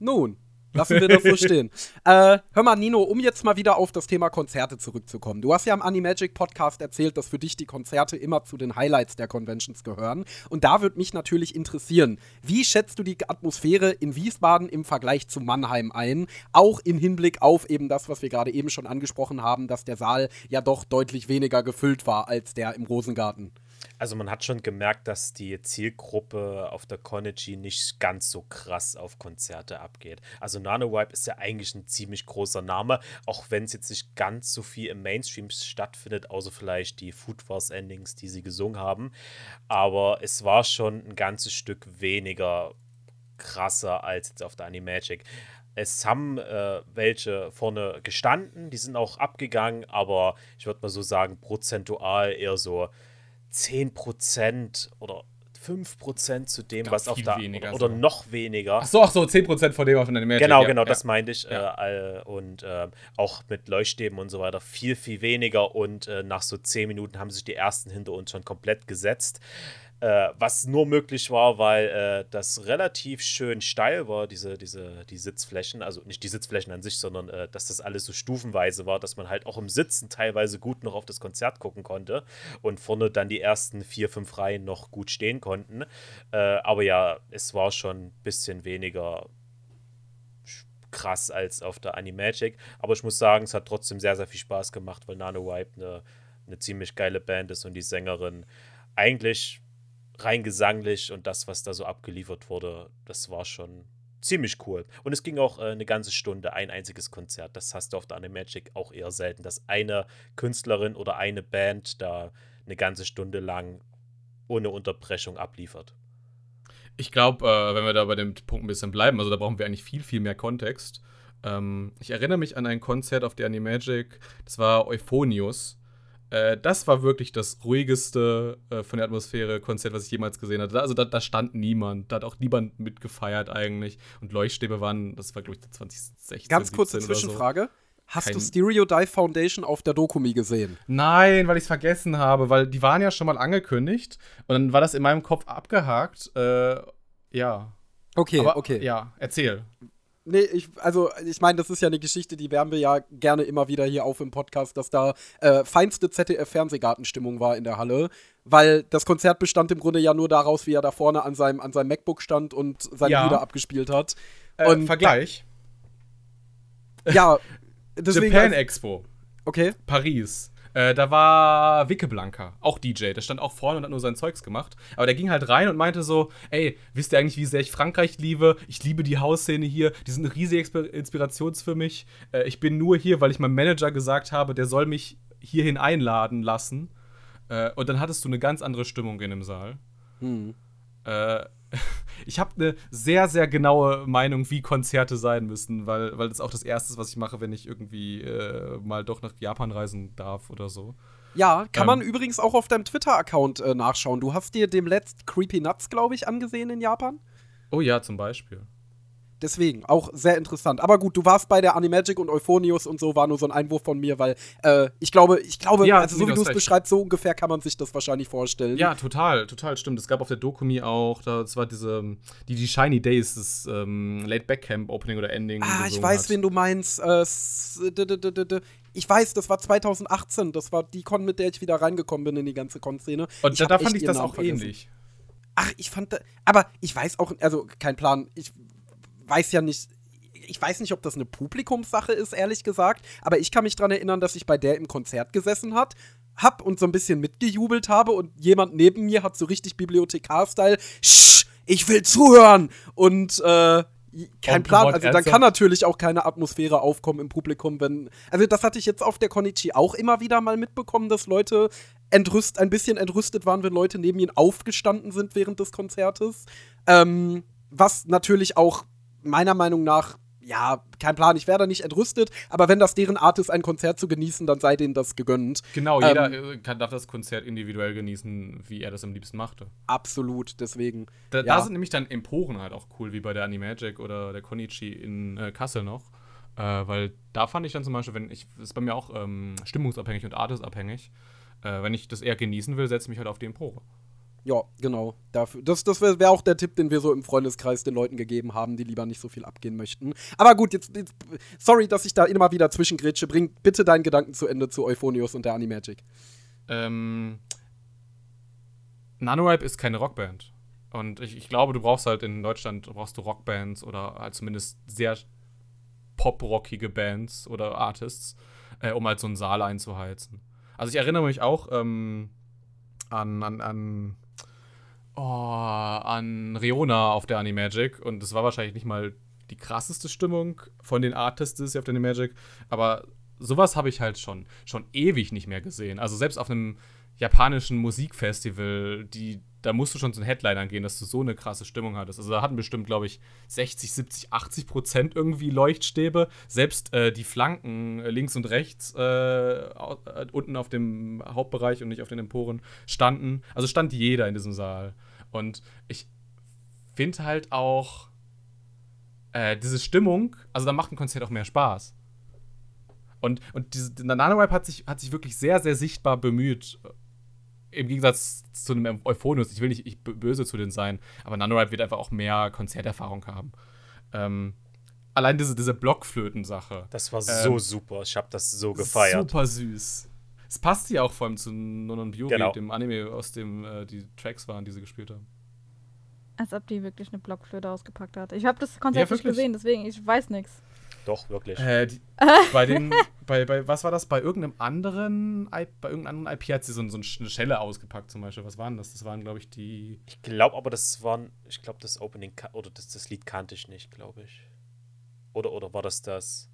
A: Nun, Lassen wir das so stehen. Äh, hör mal, Nino, um jetzt mal wieder auf das Thema Konzerte zurückzukommen. Du hast ja im Animagic Podcast erzählt, dass für dich die Konzerte immer zu den Highlights der Conventions gehören. Und da würde mich natürlich interessieren, wie schätzt du die Atmosphäre in Wiesbaden im Vergleich zu Mannheim ein? Auch im Hinblick auf eben das, was wir gerade eben schon angesprochen haben, dass der Saal ja doch deutlich weniger gefüllt war als der im Rosengarten.
D: Also man hat schon gemerkt, dass die Zielgruppe auf der Konichi nicht ganz so krass auf Konzerte abgeht. Also NanoWipe ist ja eigentlich ein ziemlich großer Name, auch wenn es jetzt nicht ganz so viel im Mainstream stattfindet, außer vielleicht die Food Wars Endings, die sie gesungen haben. Aber es war schon ein ganzes Stück weniger krasser als jetzt auf der Animagic. Es haben äh, welche vorne gestanden, die sind auch abgegangen, aber ich würde mal so sagen, prozentual eher so 10% oder 5% zu dem, was auf der
B: weniger
D: oder
B: sogar.
D: noch weniger.
B: Ach so, ach so, 10% von dem auf der Magic.
D: Genau, genau,
B: ja.
D: das meinte ich.
B: Ja.
D: Äh, und äh, auch mit Leuchtstäben und so weiter viel, viel weniger. Und äh, nach so 10 Minuten haben sich die ersten hinter uns schon komplett gesetzt. Äh, was nur möglich war, weil äh, das relativ schön steil war, diese, diese, die Sitzflächen. Also nicht die Sitzflächen an sich, sondern äh, dass das alles so stufenweise war, dass man halt auch im Sitzen teilweise gut noch auf das Konzert gucken konnte. Und vorne dann die ersten vier, fünf Reihen noch gut stehen konnten. Äh, aber ja, es war schon ein bisschen weniger krass als auf der Animagic. Aber ich muss sagen, es hat trotzdem sehr, sehr viel Spaß gemacht, weil Nano Wipe eine, eine ziemlich geile Band ist und die Sängerin eigentlich rein gesanglich und das, was da so abgeliefert wurde, das war schon ziemlich cool. Und es ging auch äh, eine ganze Stunde, ein einziges Konzert. Das hast du auf der Animagic auch eher selten, dass eine Künstlerin oder eine Band da eine ganze Stunde lang ohne Unterbrechung abliefert.
B: Ich glaube, äh, wenn wir da bei dem Punkt ein bisschen bleiben, also da brauchen wir eigentlich viel, viel mehr Kontext. Ähm, ich erinnere mich an ein Konzert auf der Animagic, das war Euphonius. Äh, das war wirklich das ruhigste äh, von der Atmosphäre Konzert, was ich jemals gesehen hatte. Da, also da, da stand niemand, da hat auch niemand mitgefeiert eigentlich. Und Leuchtstäbe waren, das war glaube ich 2016.
A: Ganz kurze
B: 17 oder so.
A: Zwischenfrage. Hast
B: Kein-
A: du Stereo Dive Foundation auf der Dokumi gesehen?
B: Nein, weil ich es vergessen habe, weil die waren ja schon mal angekündigt und dann war das in meinem Kopf abgehakt. Äh, ja.
A: Okay,
B: Aber,
A: okay.
B: Ja, erzähl.
A: Nee, ich, also ich meine, das ist ja eine Geschichte, die wärmen wir ja gerne immer wieder hier auf im Podcast, dass da äh, feinste ZDF-Fernsehgartenstimmung war in der Halle, weil das Konzert bestand im Grunde ja nur daraus, wie er da vorne an seinem, an seinem MacBook stand und seine
B: Ja.
A: Lieder abgespielt hat.
B: Äh,
A: Und-
B: Vergleich.
A: Ja, deswegen.
B: Japan Expo,
A: okay.
B: Paris. Äh, da war Wicke Blanca, auch DJ. Der stand auch vorne und hat nur sein Zeugs gemacht. Aber der ging halt rein und meinte so: Ey, wisst ihr eigentlich, wie sehr ich Frankreich liebe? Ich liebe die Hausszene hier. Die sind eine riesige Exper Inspiration für mich. Äh, ich bin nur hier, weil ich meinem Manager gesagt habe, der soll mich hierhin einladen lassen. Äh, und dann hattest du eine ganz andere Stimmung in dem Saal.
A: Hm.
B: Äh, ich habe eine sehr, sehr genaue Meinung, wie Konzerte sein müssen, weil, weil das auch das Erste ist, was ich mache, wenn ich irgendwie äh, mal doch nach Japan reisen darf oder so.
A: Ja, kann
B: Ähm.
A: man übrigens auch auf deinem Twitter-Account äh, nachschauen. Du hast dir dem letzt Creepy Nuts, glaube ich, angesehen in Japan.
B: Oh ja, zum Beispiel.
A: Deswegen, auch sehr interessant. Aber gut, du warst bei der Animagic und Euphonius und so, war nur so ein Einwurf von mir, weil äh, ich glaube, ich glaube,
B: Ja,
A: also so wie
B: du
A: es beschreibst, so ungefähr kann man sich das wahrscheinlich vorstellen.
B: Ja, total, total stimmt. Es gab auf der Dokumi auch, das war diese, die, die Shiny Days, das ähm, Late Back Camp Opening oder Ending.
A: Ah, ich weiß,
B: hat.
A: wen du meinst. Äh, ich weiß, das war 2018. Das war die Con, mit der ich wieder reingekommen bin in die ganze Con-Szene.
B: Und da, da fand ich das
A: Namen
B: auch
A: vergessen.
B: ähnlich.
A: Ach, ich fand, da, aber ich weiß auch, also kein Plan. Ich weiß ja nicht. Ich weiß nicht, ob das eine Publikumssache ist, ehrlich gesagt. Aber ich kann mich daran erinnern, dass ich bei der im Konzert gesessen hat, hab und so ein bisschen mitgejubelt habe und jemand neben mir hat so richtig Bibliothekar-Style. Ich will zuhören und äh, kein Plan. Also dann kann natürlich auch keine Atmosphäre aufkommen im Publikum, wenn. Also das hatte ich jetzt auf der Konichi auch immer wieder mal mitbekommen, dass Leute entrüst, ein bisschen entrüstet waren, wenn Leute neben ihnen aufgestanden sind während des Konzertes. Ähm, was natürlich auch meiner Meinung nach, ja, kein Plan, ich wäre da nicht entrüstet, aber wenn das deren Art ist, ein Konzert zu genießen, dann sei denen das gegönnt.
B: Genau,
A: Ähm,
B: jeder äh, kann, darf das Konzert individuell genießen, wie er das am liebsten machte.
A: Absolut, deswegen.
B: Da,
A: Ja.
B: da sind nämlich dann Emporen halt auch cool, wie bei der Animagic oder der Konichi in äh, Kassel noch. Äh, weil da fand ich dann zum Beispiel, wenn ich, das ist bei mir auch ähm, stimmungsabhängig und artistabhängig. Äh, wenn ich das eher genießen will, setze ich mich halt auf die Empore.
A: Ja, genau. Dafür, das das wäre wär auch der Tipp, den wir so im Freundeskreis den Leuten gegeben haben, die lieber nicht so viel abgehen möchten. Aber gut, jetzt, jetzt sorry, dass ich da immer wieder zwischengrätsche. Bring bitte deinen Gedanken zu Ende zu Euphonius und der Animagic.
B: Ähm, NaNoWriMo ist keine Rockband. Und ich, ich, glaube, du brauchst halt in Deutschland brauchst du Rockbands oder halt zumindest sehr poprockige Bands oder Artists, äh, um halt so einen Saal einzuheizen. Also ich erinnere mich auch ähm, an, an, an, oh, an Riona auf der Animagic und es war wahrscheinlich nicht mal die krasseste Stimmung von den Artists auf der Animagic, aber sowas habe ich halt schon, schon ewig nicht mehr gesehen. Also selbst auf einem japanischen Musikfestival, die, da musst du schon zu den Headlinern gehen, dass du so eine krasse Stimmung hattest. Also da hatten bestimmt, glaube ich, 60, 70, 80 Prozent irgendwie Leuchtstäbe. Selbst äh, die Flanken äh, links und rechts äh, äh, unten auf dem Hauptbereich und nicht auf den Emporen standen. Also stand jeder in diesem Saal. Und ich finde halt auch äh, diese Stimmung, also da macht ein Konzert auch mehr Spaß. Und, und diese, NanoWipe hat sich, hat sich wirklich sehr, sehr sichtbar bemüht, im Gegensatz zu einem Euphonius, ich will nicht ich böse zu denen sein, aber NaNoWriMo wird einfach auch mehr Konzerterfahrung haben. Ähm, allein diese, diese Blockflöten-Sache.
D: Das war so ähm, super. Ich habe das so gefeiert.
B: Super süß. Es passt ja auch vor allem zu Nonon Biori, genau. dem Anime, aus dem äh, die Tracks waren, die sie gespielt haben.
C: Als ob die wirklich eine Blockflöte ausgepackt hat. Ich habe das Konzert ja, nicht gesehen, deswegen ich weiß nichts.
D: Doch, wirklich.
B: Äh, die, bei den, bei, bei, was war das? Bei irgendeinem anderen, bei irgendeinem anderen IP hat sie so, so eine Schelle ausgepackt zum Beispiel. Was waren das? Das waren, glaube ich, die.
D: Ich glaube aber, das waren, ich glaube, das Opening, oder das, das Lied kannte ich nicht, glaube ich. Oder, oder war das das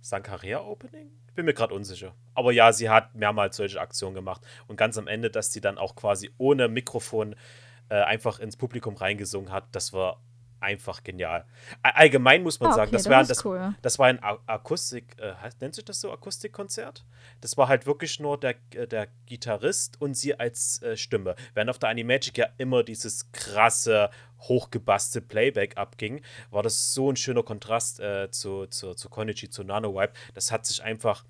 D: Sankaria Opening? Bin mir gerade unsicher. Aber ja, sie hat mehrmals solche Aktionen gemacht. Und ganz am Ende, dass sie dann auch quasi ohne Mikrofon äh, einfach ins Publikum reingesungen hat, das war einfach genial. Allgemein muss man ah, okay, sagen, das, war, das, cool. das war ein Akustik, äh, nennt sich das so, Akustikkonzert? Das war halt wirklich nur der, äh, der Gitarrist und sie als äh, Stimme. Während auf der Animagic ja immer dieses krasse, hochgebasste Playback abging, war das so ein schöner Kontrast äh, zu, zu, zu Konichi, zu NanoWipe. Das hat sich einfach,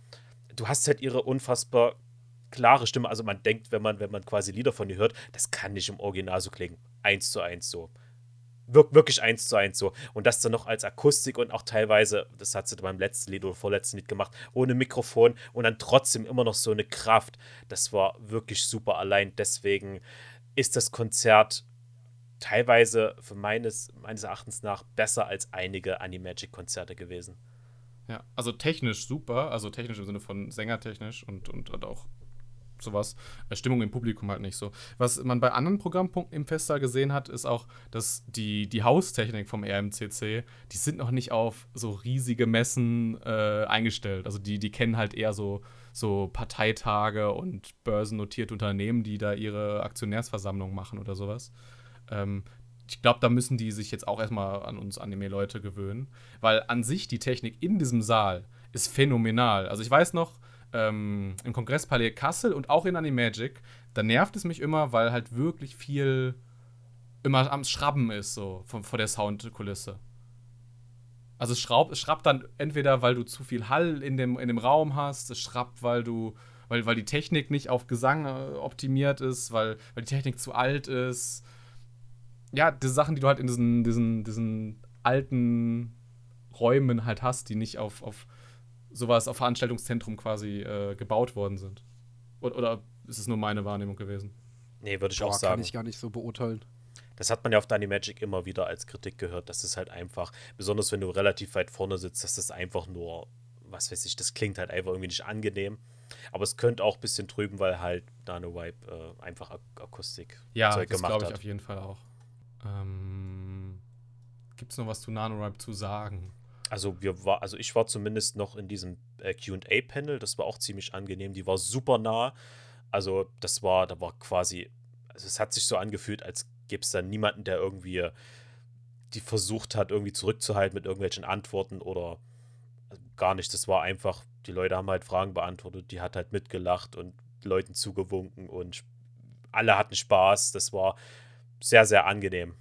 D: du hast halt ihre unfassbar klare Stimme. Also man denkt, wenn man, wenn man quasi Lieder von ihr hört, das kann nicht im Original so klingen. Eins zu eins so. Wir wirklich eins zu eins so. Und das dann noch als Akustik und auch teilweise, das hat sie beim letzten Lied oder vorletzten Lied gemacht, ohne Mikrofon und dann trotzdem immer noch so eine Kraft. Das war wirklich super. Allein deswegen ist das Konzert teilweise für meines, meines Erachtens nach besser als einige Animagic-Konzerte gewesen.
B: Ja, also technisch super, also technisch im Sinne von sängertechnisch und, und, und auch sowas. Äh, Stimmung im Publikum halt nicht so. Was man bei anderen Programmpunkten im Festival gesehen hat, ist auch, dass die, die Haustechnik vom RMCC, die sind noch nicht auf so riesige Messen äh, eingestellt. Also die, die kennen halt eher so, so Parteitage und börsennotierte Unternehmen, die da ihre Aktionärsversammlung machen oder sowas. Ähm, ich glaube, da müssen die sich jetzt auch erstmal an uns Anime-Leute gewöhnen. Weil an sich die Technik in diesem Saal ist phänomenal. Also ich weiß noch, ähm, im Kongresspalais Kassel und auch in Animagic, da nervt es mich immer, weil halt wirklich viel immer am Schrabben ist, so von, vor der Soundkulisse. Also es schraubt, es schraubt dann entweder, weil du zu viel Hall in dem, in dem Raum hast, es schraubt, weil du, weil, weil die Technik nicht auf Gesang äh, optimiert ist, weil, weil die Technik zu alt ist. Ja, diese Sachen, die du halt in diesen, diesen, diesen alten Räumen halt hast, die nicht auf, auf sowas auf Veranstaltungszentrum quasi äh, gebaut worden sind. Oder, oder, ist es nur meine Wahrnehmung gewesen?
D: Nee, würde ich Boah, auch sagen.
A: Kann ich gar nicht so beurteilen.
D: Das hat man ja auf Dynamagic immer wieder als Kritik gehört, dass es halt einfach, besonders wenn du relativ weit vorne sitzt, dass das einfach nur, was weiß ich, das klingt halt einfach irgendwie nicht angenehm. Aber es könnte auch ein bisschen trüben, weil halt NanoWipe äh, einfach Ak Akustik
B: ja, Zeug das gemacht hat. Ja, glaube ich auf jeden Fall auch. Ähm, Gibt es noch was zu NanoWipe zu sagen?
D: Also wir war, also ich war zumindest noch in diesem äh, QA-Panel, das war auch ziemlich angenehm, die war super nah. Also, das war, da war quasi, also es hat sich so angefühlt, als gäbe es da niemanden, der irgendwie die versucht hat, irgendwie zurückzuhalten mit irgendwelchen Antworten oder also gar nicht. Das war einfach, die Leute haben halt Fragen beantwortet, die hat halt mitgelacht und Leuten zugewunken und alle hatten Spaß. Das war sehr, sehr angenehm.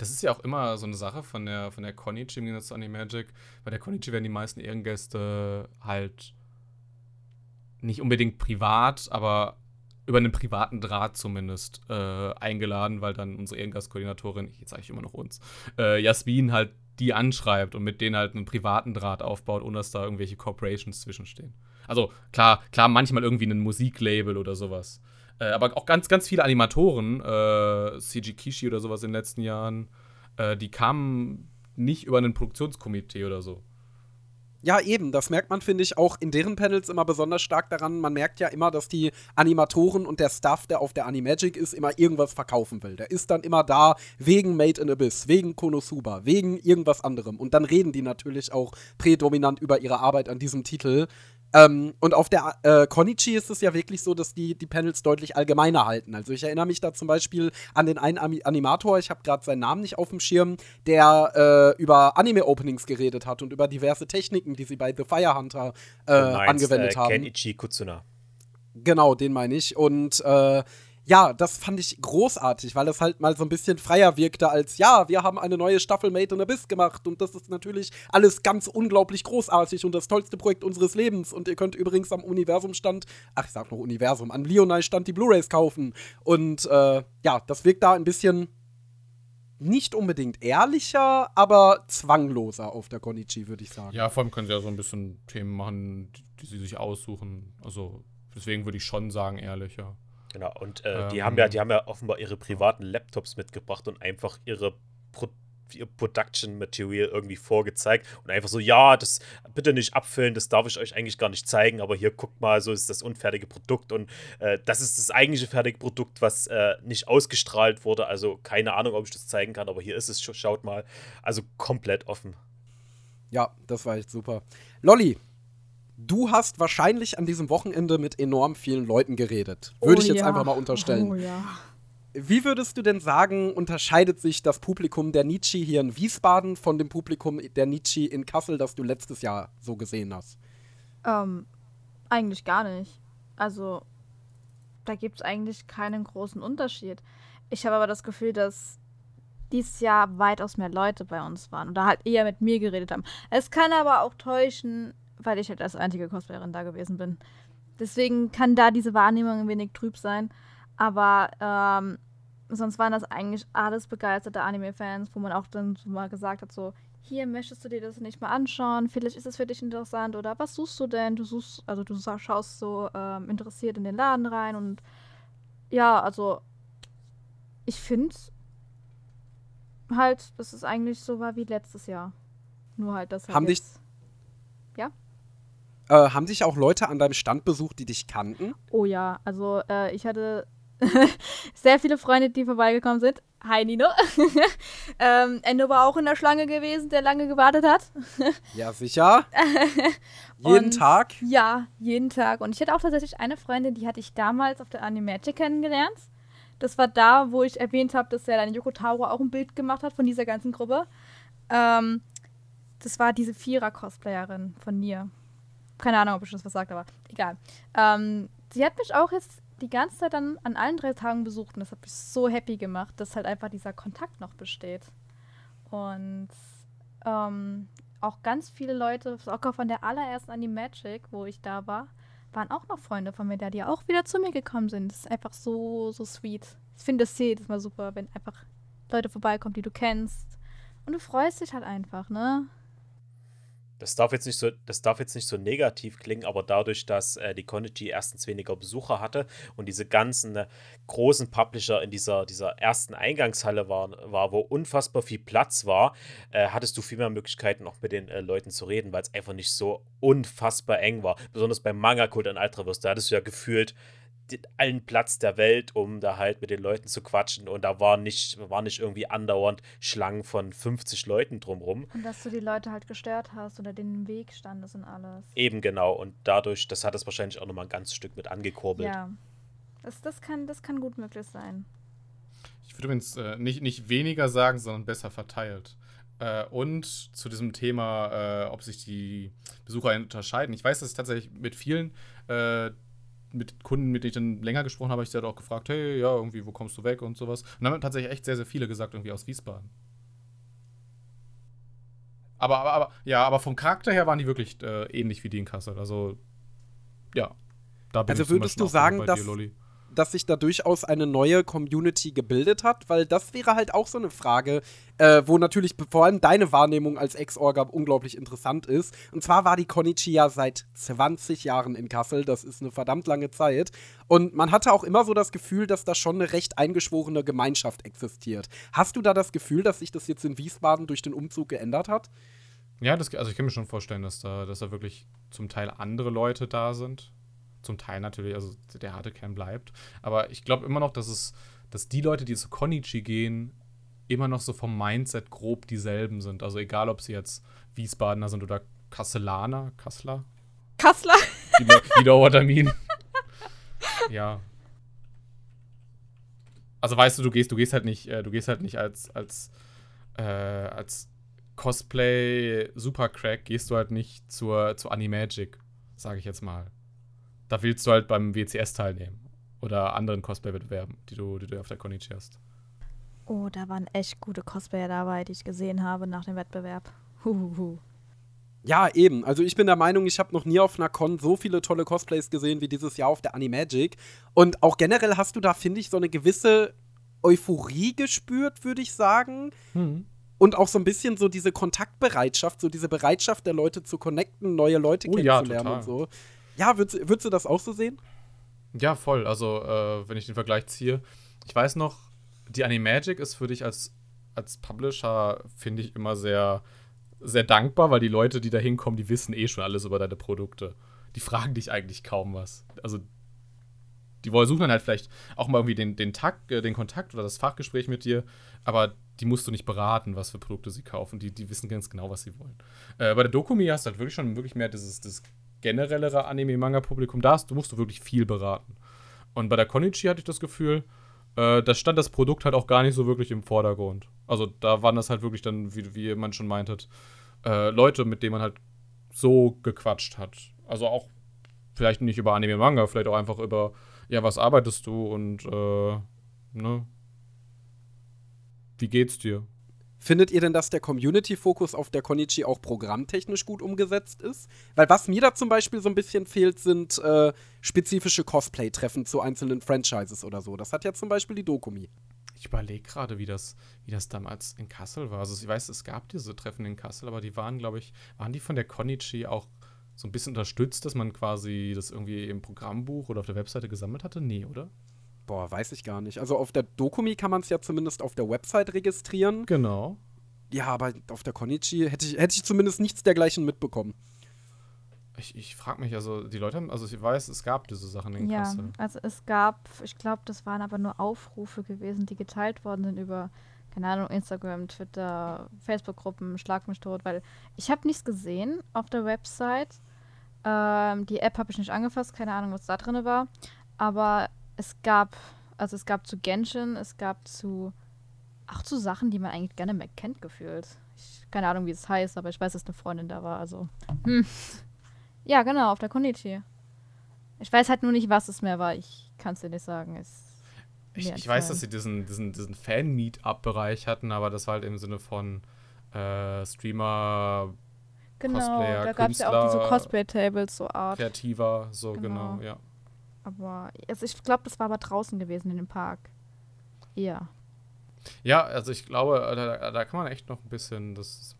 B: Das ist ja auch immer so eine Sache von der, von der Konichi im Gegensatz zu Animagic. Bei der Konichi werden die meisten Ehrengäste halt nicht unbedingt privat, aber über einen privaten Draht zumindest äh, eingeladen, weil dann unsere Ehrengastkoordinatorin, jetzt sage ich immer noch uns, äh, Jasmin halt die anschreibt und mit denen halt einen privaten Draht aufbaut, ohne dass da irgendwelche Corporations zwischenstehen. Also klar, klar, manchmal irgendwie ein Musiklabel oder sowas. Äh, aber auch ganz, ganz viele Animatoren, äh, CG Kishi oder sowas in den letzten Jahren, äh, die kamen nicht über ein Produktionskomitee oder so.
A: Ja, eben. Das merkt man, finde ich, auch in deren Panels immer besonders stark daran. Man merkt ja immer, dass die Animatoren und der Staff, der auf der Animagic ist, immer irgendwas verkaufen will. Der ist dann immer da wegen Made in Abyss, wegen Konosuba, wegen irgendwas anderem. Und dann reden die natürlich auch prädominant über ihre Arbeit an diesem Titel. Ähm, und auf der äh, Konichi ist es ja wirklich so, dass die die Panels deutlich allgemeiner halten. Also ich erinnere mich da zum Beispiel an den einen Animator, ich habe gerade seinen Namen nicht auf dem Schirm, der äh, über Anime-Openings geredet hat und über diverse Techniken, die sie bei The Fire Hunter äh, meinst, angewendet äh, haben.
D: Kenichi Kutsuna.
A: Genau, den meine ich. Und äh, ja, das fand ich großartig, weil es halt mal so ein bisschen freier wirkte als, ja, wir haben eine neue Staffel Made in Abyss gemacht und das ist natürlich alles ganz unglaublich großartig und das tollste Projekt unseres Lebens und ihr könnt übrigens am Universumstand, ach, ich sag noch Universum, an Leonai Stand die Blu-Rays kaufen und äh, ja, das wirkt da ein bisschen nicht unbedingt ehrlicher, aber zwangloser auf der Konichi, würde ich sagen.
B: Ja, vor allem können sie ja so ein bisschen Themen machen, die sie sich aussuchen. Also deswegen würde ich schon sagen, ehrlicher.
D: Genau, und äh, die, ähm, haben ja, die haben ja offenbar ihre privaten Laptops mitgebracht und einfach ihre Pro ihr Production Material irgendwie vorgezeigt und einfach so, ja, das bitte nicht abfüllen, das darf ich euch eigentlich gar nicht zeigen, aber hier guckt mal, so ist das unfertige Produkt und äh, das ist das eigentliche fertige Produkt, was äh, nicht ausgestrahlt wurde, also keine Ahnung, ob ich das zeigen kann, aber hier ist es, schaut mal, also komplett offen.
A: Ja, das war echt super. Lolly, Du hast wahrscheinlich an diesem Wochenende mit enorm vielen Leuten geredet. Würde oh, ich jetzt ja. einfach mal unterstellen. Oh, ja. Wie würdest du denn sagen, unterscheidet sich das Publikum der Nietzsche hier in Wiesbaden von dem Publikum der Nietzsche in Kassel, das du letztes Jahr so gesehen hast?
C: Ähm, eigentlich gar nicht. Also, da gibt es eigentlich keinen großen Unterschied. Ich habe aber das Gefühl, dass dieses Jahr weitaus mehr Leute bei uns waren oder halt eher mit mir geredet haben. Es kann aber auch täuschen, weil ich halt als einzige Cosplayerin da gewesen bin. Deswegen kann da diese Wahrnehmung ein wenig trüb sein. Aber ähm, sonst waren das eigentlich alles begeisterte Anime-Fans, wo man auch dann so mal gesagt hat, so, hier möchtest du dir das nicht mal anschauen, vielleicht ist es für dich interessant oder was suchst du denn? Du suchst, also du schaust so ähm, interessiert in den Laden rein und ja, also ich finde halt, dass es eigentlich so war wie letztes Jahr. Nur halt, dass halt
A: Haben dich
C: ja?
A: Äh, haben dich auch Leute an deinem Stand besucht, die dich kannten?
C: Oh ja, also äh, ich hatte sehr viele Freunde, die vorbeigekommen sind. Hi Nino. ähm, Endo war auch in der Schlange gewesen, der lange gewartet hat.
A: ja, sicher. jeden
C: und,
A: Tag?
C: Ja, jeden Tag. Und ich hatte auch tatsächlich eine Freundin, die hatte ich damals auf der Animagic kennengelernt. Das war da, wo ich erwähnt habe, dass ja dann Yoko Taro auch ein Bild gemacht hat von dieser ganzen Gruppe. Ähm, das war diese Vierer-Cosplayerin von Nier keine Ahnung, ob ich das was sagt, aber egal. Ähm, sie hat mich auch jetzt die ganze Zeit dann an allen drei Tagen besucht und das hat mich so happy gemacht, dass halt einfach dieser Kontakt noch besteht. Und ähm, auch ganz viele Leute, sogar von der allerersten Animagic, wo ich da war, waren auch noch Freunde von mir da, die auch wieder zu mir gekommen sind. Das ist einfach so, so sweet. Ich finde das jedes Mal super, wenn einfach Leute vorbeikommen, die du kennst. Und du freust dich halt einfach, ne?
D: Das darf jetzt nicht so, das darf jetzt nicht so negativ klingen, aber dadurch, dass äh, die Konichi erstens weniger Besucher hatte und diese ganzen äh, großen Publisher in dieser, dieser ersten Eingangshalle waren, war, wo unfassbar viel Platz war, äh, hattest du viel mehr Möglichkeiten, auch mit den äh, Leuten zu reden, weil es einfach nicht so unfassbar eng war. Besonders beim Manga-Kult in Ultraverse, da hattest du ja gefühlt allen Platz der Welt, um da halt mit den Leuten zu quatschen. Und da war nicht, war nicht irgendwie andauernd Schlangen von 50 Leuten drumrum.
C: Und dass du die Leute halt gestört hast oder denen im Weg standest und alles.
D: Eben genau. Und dadurch, das hat es wahrscheinlich auch nochmal ein ganzes Stück mit angekurbelt.
C: Ja. Das, das, kann, das kann gut möglich sein.
B: Ich würde übrigens äh, nicht, nicht weniger sagen, sondern besser verteilt. Äh, und zu diesem Thema, äh, ob sich die Besucher unterscheiden. Ich weiß, dass ich tatsächlich mit vielen äh, mit Kunden, mit denen ich dann länger gesprochen habe, ich dann auch gefragt, hey, ja, irgendwie, wo kommst du weg und sowas. Und dann haben tatsächlich echt sehr, sehr viele gesagt, irgendwie aus Wiesbaden. Aber, aber, aber ja, aber vom Charakter her waren die wirklich äh, ähnlich wie die in Kassel. Also, ja.
A: Da bin also würdest du sagen, dass, dir, dass sich da durchaus eine neue Community gebildet hat? Weil das wäre halt auch so eine Frage, äh, wo natürlich vor allem deine Wahrnehmung als Ex-Orga unglaublich interessant ist. Und zwar war die Konichi ja seit 20 Jahren in Kassel. Das ist eine verdammt lange Zeit. Und man hatte auch immer so das Gefühl, dass da schon eine recht eingeschworene Gemeinschaft existiert. Hast du da das Gefühl, dass sich das jetzt in Wiesbaden durch den Umzug geändert hat?
B: Ja, das, also ich kann mir schon vorstellen, dass da, dass da wirklich zum Teil andere Leute da sind. Zum Teil natürlich, also der harte Kern bleibt. Aber ich glaube immer noch, dass es, dass die Leute, die zu Konichi gehen, immer noch so vom Mindset grob dieselben sind. Also egal, ob sie jetzt Wiesbadener sind oder Kasselaner, Kassler.
C: Kassler?
B: You know, you know what I mean. ja. Also weißt du, du gehst, du gehst halt nicht, äh, du gehst halt nicht als, als, äh, als Cosplay Supercrack gehst du halt nicht zur, zur Animagic, sage ich jetzt mal. Da willst du halt beim WCS teilnehmen. Oder anderen Cosplay-Wettbewerben, die du, die du auf der Konichi hast.
C: Oh, da waren echt gute Cosplayer dabei, die ich gesehen habe nach dem Wettbewerb. Huhuhu.
A: Ja, eben. Also ich bin der Meinung, ich habe noch nie auf einer Con so viele tolle Cosplays gesehen wie dieses Jahr auf der Animagic. Und auch generell hast du da, finde ich, so eine gewisse Euphorie gespürt, würde ich sagen. Mhm. Und auch so ein bisschen so diese Kontaktbereitschaft, so diese Bereitschaft der Leute zu connecten, neue Leute oh, kennenzulernen ja, und so. Ja, würdest, würdest du das auch so sehen?
B: Ja, voll. Also, äh, wenn ich den Vergleich ziehe, ich weiß noch, die Animagic ist für dich als, als Publisher, finde ich, immer sehr, sehr dankbar, weil die Leute, die da hinkommen, die wissen eh schon alles über deine Produkte. Die fragen dich eigentlich kaum was. Also, die wollen suchen dann halt vielleicht auch mal irgendwie den, den Takt, äh, den Kontakt oder das Fachgespräch mit dir, aber die musst du nicht beraten, was für Produkte sie kaufen. Die, die wissen ganz genau, was sie wollen. Äh, bei der Dokumi hast du halt wirklich schon wirklich mehr dieses, dieses generellere Anime-Manga-Publikum. Da hast, du musst du wirklich viel beraten. Und bei der Konichi hatte ich das Gefühl, äh, da stand das Produkt halt auch gar nicht so wirklich im Vordergrund. Also da waren das halt wirklich dann, wie, wie man schon meintet, äh, Leute, mit denen man halt so gequatscht hat. Also auch vielleicht nicht über Anime-Manga, vielleicht auch einfach über, ja, was arbeitest du und, äh, ne? Wie geht's dir?
A: Findet ihr denn, dass der Community-Fokus auf der Konichi auch programmtechnisch gut umgesetzt ist? Weil was mir da zum Beispiel so ein bisschen fehlt, sind äh, spezifische Cosplay-Treffen zu einzelnen Franchises oder so. Das hat ja zum Beispiel die Dokumi.
B: Ich überlege gerade, wie das, wie das damals in Kassel war. Also ich weiß, es gab diese Treffen in Kassel, aber die waren, glaube ich, waren die von der Konichi auch so ein bisschen unterstützt, dass man quasi das irgendwie im Programmbuch oder auf der Webseite gesammelt hatte? Nee, oder?
A: Boah, weiß ich gar nicht. Also auf der Dokumi kann man es ja zumindest auf der Website registrieren.
B: Genau.
A: Ja, aber auf der Konichi hätte ich, hätte ich zumindest nichts dergleichen mitbekommen.
B: Ich, ich frage mich, also die Leute haben, also ich weiß, es gab diese Sachen in
C: ja,
B: Kassel.
C: also es gab, ich glaube, das waren aber nur Aufrufe gewesen, die geteilt worden sind über, keine Ahnung, Instagram, Twitter, Facebook-Gruppen, Schlag mich tot, weil ich habe nichts gesehen auf der Website. Ähm, die App habe ich nicht angefasst, keine Ahnung, was da drin war. Aber es gab, also es gab zu Genshin, es gab zu, auch zu Sachen, die man eigentlich gerne mehr kennt, gefühlt. Ich, keine Ahnung, wie es heißt, aber ich weiß, dass eine Freundin da war, also. Hm. Ja, genau, auf der Konichi. Ich weiß halt nur nicht, was es mehr war. Ich kann es dir nicht sagen. Es
B: ich, ich weiß, dass sie diesen, diesen, diesen Fan-Meetup-Bereich hatten, aber das war halt im Sinne von äh, Streamer,
C: genau, Cosplayer, da gab es ja auch diese Cosplay-Tables, so Art.
B: Kreativer, so genau, genau ja.
C: Aber also ich glaube, das war aber draußen gewesen in dem Park. Ja.
B: Ja, also ich glaube, da, da kann man echt noch ein bisschen das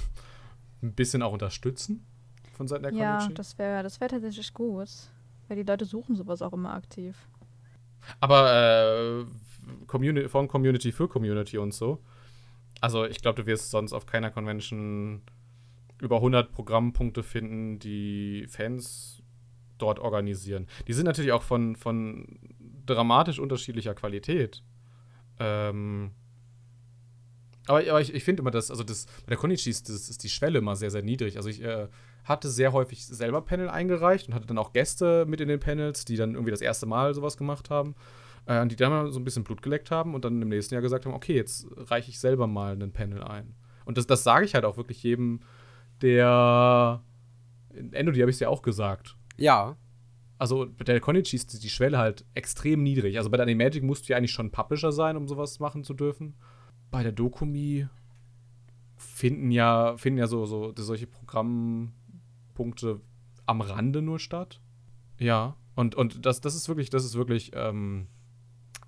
B: ein bisschen auch unterstützen von Seiten der
C: Ja, das wäre das wär tatsächlich gut. Weil die Leute suchen sowas auch immer aktiv.
B: Aber äh, Community, von Community für Community und so. Also ich glaube, du wirst sonst auf keiner Convention über 100 Programmpunkte finden, die Fans dort organisieren. Die sind natürlich auch von, von dramatisch unterschiedlicher Qualität. Ähm, aber, aber ich, ich finde immer, dass, also das, bei der Konichi ist, das, ist die Schwelle immer sehr, sehr niedrig. Also ich äh, hatte sehr häufig selber Panel eingereicht und hatte dann auch Gäste mit in den Panels, die dann irgendwie das erste Mal sowas gemacht haben. Äh, die dann so ein bisschen Blut geleckt haben und dann im nächsten Jahr gesagt haben, okay, jetzt reiche ich selber mal einen Panel ein. Und das, das sage ich halt auch wirklich jedem, der Endo, die habe ich es ja auch gesagt.
A: Ja.
B: Also bei der Konichi ist die Schwelle halt extrem niedrig. Also bei der Animagic musst du ja eigentlich schon Publisher sein, um sowas machen zu dürfen. Bei der Dokumi finden ja, finden ja so, so solche Programmpunkte am Rande nur statt. Ja. Und, und das, das ist wirklich, das ist wirklich ähm,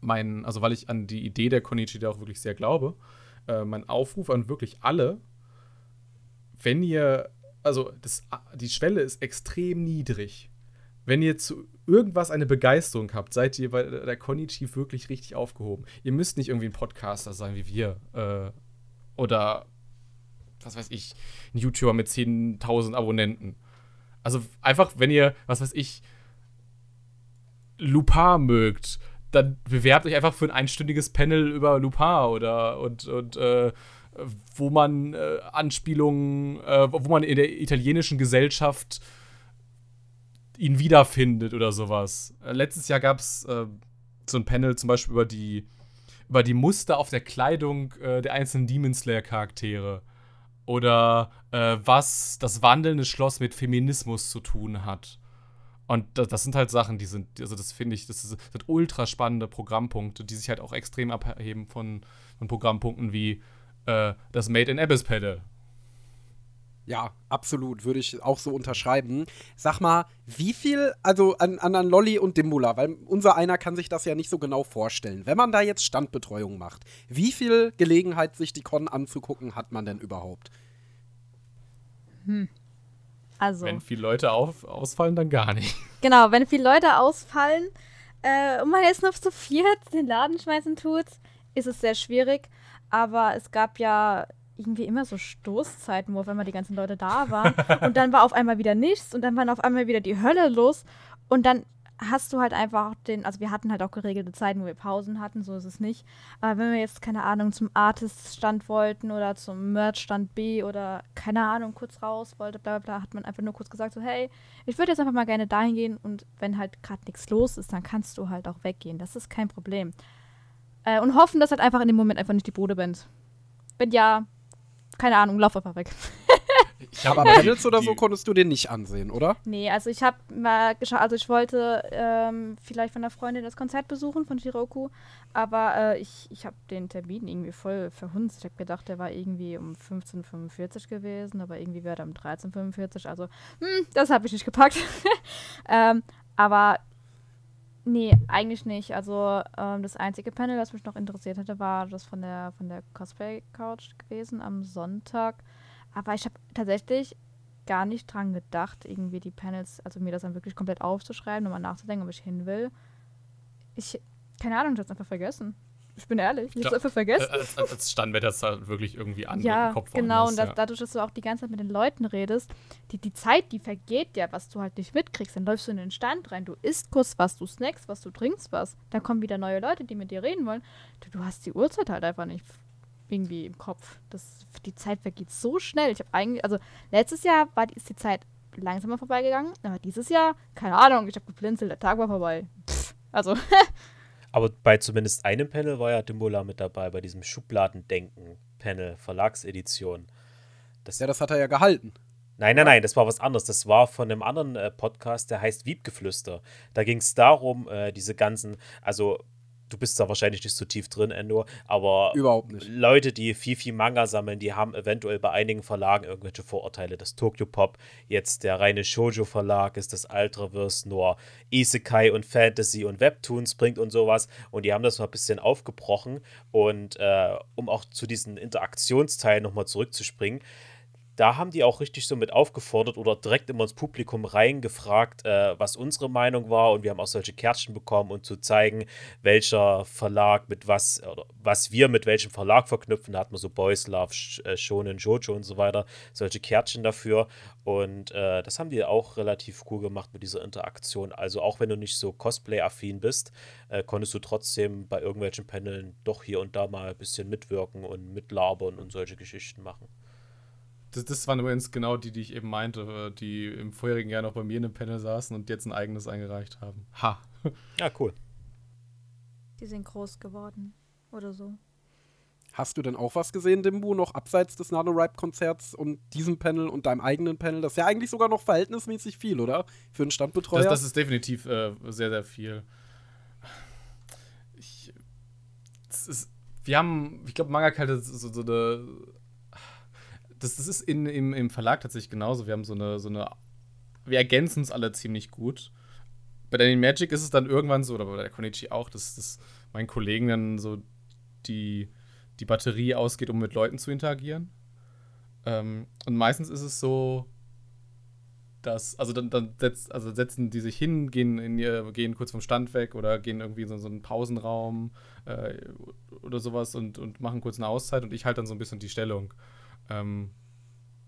B: mein, also weil ich an die Idee der Konichi da auch wirklich sehr glaube, äh, mein Aufruf an wirklich alle, wenn ihr, also das, die Schwelle ist extrem niedrig. Wenn ihr zu irgendwas eine Begeisterung habt, seid ihr bei der Konichi wirklich richtig aufgehoben. Ihr müsst nicht irgendwie ein Podcaster sein wie wir. Äh, oder, was weiß ich, ein YouTuber mit 10.000 Abonnenten. Also einfach, wenn ihr, was weiß ich, Lupin mögt, dann bewerbt euch einfach für ein einstündiges Panel über Lupin oder und, und äh, wo man äh, Anspielungen, äh, wo man in der italienischen Gesellschaft ihn wiederfindet oder sowas. Äh, letztes Jahr gab es äh, so ein Panel zum Beispiel über die, über die Muster auf der Kleidung äh, der einzelnen Demon Slayer-Charaktere. Oder was das wandelnde Schloss mit Feminismus zu tun hat. Und das, das, sind halt Sachen, die sind, also das finde ich, das sind ultra spannende Programmpunkte, die sich halt auch extrem abheben von, von Programmpunkten wie äh, das Made in Abyss Pedal.
A: Ja, absolut, würde ich auch so unterschreiben. Sag mal, wie viel, also an, an Lolly und Dimbula, weil unser einer kann sich das ja nicht so genau vorstellen. Wenn man da jetzt Standbetreuung macht, wie viel Gelegenheit, sich die Con anzugucken, hat man denn überhaupt?
C: Hm. Also.
B: Wenn viele Leute auf, ausfallen, dann gar nicht.
C: Genau, wenn viele Leute ausfallen äh, und man jetzt noch zu viert den Laden schmeißen tut, ist es sehr schwierig. Aber es gab ja irgendwie immer so Stoßzeiten, wo auf einmal die ganzen Leute da waren. und dann war auf einmal wieder nichts und dann war auf einmal wieder die Hölle los. Und dann hast du halt einfach den, also wir hatten halt auch geregelte Zeiten, wo wir Pausen hatten, so ist es nicht. Aber wenn wir jetzt, keine Ahnung, zum Artist-Stand wollten oder zum Merch-Stand B oder, keine Ahnung, kurz raus wollte, bla bla, hat man einfach nur kurz gesagt, so, hey, ich würde jetzt einfach mal gerne dahin gehen und wenn halt gerade nichts los ist, dann kannst du halt auch weggehen. Das ist kein Problem. Äh, und hoffen, dass halt einfach in dem Moment einfach nicht die Bude bist. Wenn ja, keine Ahnung, lauf einfach weg.
A: Aber Panels oder so konntest du dir nicht ansehen, oder?
C: Nee, also ich habe mal geschaut, also ich wollte ähm, vielleicht von einer Freundin das Konzert besuchen von Shiroku, aber äh, ich, ich habe den Termin irgendwie voll verhunzt. Ich habe gedacht, der war irgendwie um 15.45 gewesen, aber irgendwie wäre er um 13.45, also hm, das habe ich nicht gepackt. ähm, aber nee, eigentlich nicht. Also ähm, das einzige Panel, das mich noch interessiert hätte, war das von der, von der Cosplay-Couch gewesen am Sonntag. Aber ich habe tatsächlich gar nicht dran gedacht, irgendwie die Panels, also mir das dann wirklich komplett aufzuschreiben, nochmal nachzudenken, ob ich hin will. Ich, keine Ahnung, ich habe es einfach vergessen. Ich bin ehrlich, ich habe es einfach vergessen.
B: Äh, als, als Standwetter ist da wirklich irgendwie an
C: ja,
B: Kopf.
C: Genau, und das, ja. dadurch, dass du auch die ganze Zeit mit den Leuten redest, die, die Zeit, die vergeht ja, was du halt nicht mitkriegst. Dann läufst du in den Stand rein, du isst kurz was, du snackst was, du trinkst was. Dann kommen wieder neue Leute, die mit dir reden wollen. Du, du hast die Uhrzeit halt einfach nicht irgendwie im Kopf. Das, die Zeit vergeht so schnell. Ich habe eigentlich, also letztes Jahr war die, ist die Zeit langsamer vorbeigegangen, aber dieses Jahr, keine Ahnung, ich habe geblinzelt, der Tag war vorbei. Pff, also.
D: aber bei zumindest einem Panel war ja Dimbula mit dabei, bei diesem Schubladendenken-Panel, Verlagsedition.
A: Das, ja, das hat er ja gehalten.
D: Nein, nein, nein, das war was anderes. Das war von einem anderen äh, Podcast, der heißt Wiebgeflüster. Da ging es darum, äh, diese ganzen, also du bist da wahrscheinlich nicht so tief drin, Endo, aber
A: Überhaupt nicht.
D: Leute, die viel, viel Manga sammeln, die haben eventuell bei einigen Verlagen irgendwelche Vorurteile. Das Tokyo Pop, jetzt der reine Shoujo Verlag ist, das Ultraverse nur Isekai und Fantasy und Webtoons bringt und sowas. Und die haben das mal ein bisschen aufgebrochen. Und äh, um auch zu diesen Interaktionsteilen nochmal zurückzuspringen, da haben die auch richtig so mit aufgefordert oder direkt immer ins Publikum reingefragt, äh, was unsere Meinung war. Und wir haben auch solche Kärtchen bekommen, um zu zeigen, welcher Verlag mit was, oder was wir mit welchem Verlag verknüpfen. Da hat man so Boys Love, äh, Shonen, Jojo und so weiter, solche Kärtchen dafür. Und äh, das haben die auch relativ cool gemacht mit dieser Interaktion. Also auch wenn du nicht so Cosplay-affin bist, äh, konntest du trotzdem bei irgendwelchen Paneln doch hier und da mal ein bisschen mitwirken und mitlabern und solche Geschichten machen.
B: Das, das waren übrigens genau die, die ich eben meinte, die im vorherigen Jahr noch bei mir in einem Panel saßen und jetzt ein eigenes eingereicht haben. Ha.
D: Ja, cool.
C: Die sind groß geworden oder so.
A: Hast du denn auch was gesehen, Dimbu, noch abseits des NaNoWriMe-Konzerts und diesem Panel und deinem eigenen Panel? Das ist ja eigentlich sogar noch verhältnismäßig viel, oder? Für einen Standbetreuer.
B: Das, das ist definitiv äh, sehr, sehr viel. Ich, ist, wir haben, ich glaube, Manga ist so, so eine das, das ist in, im, im Verlag tatsächlich genauso. Wir haben so eine, so eine, wir ergänzen es alle ziemlich gut. bei der Magic ist es dann irgendwann so, oder bei der Konichi auch, dass, dass meinen Kollegen dann so die, die Batterie ausgeht, um mit Leuten zu interagieren. Ähm, und meistens ist es so, dass, also dann, dann setzt, also setzen die sich hin, gehen, in gehen kurz vom Stand weg oder gehen irgendwie in so, so einen Pausenraum äh, oder sowas und, und machen kurz eine Auszeit und ich halte dann so ein bisschen die Stellung. Ähm,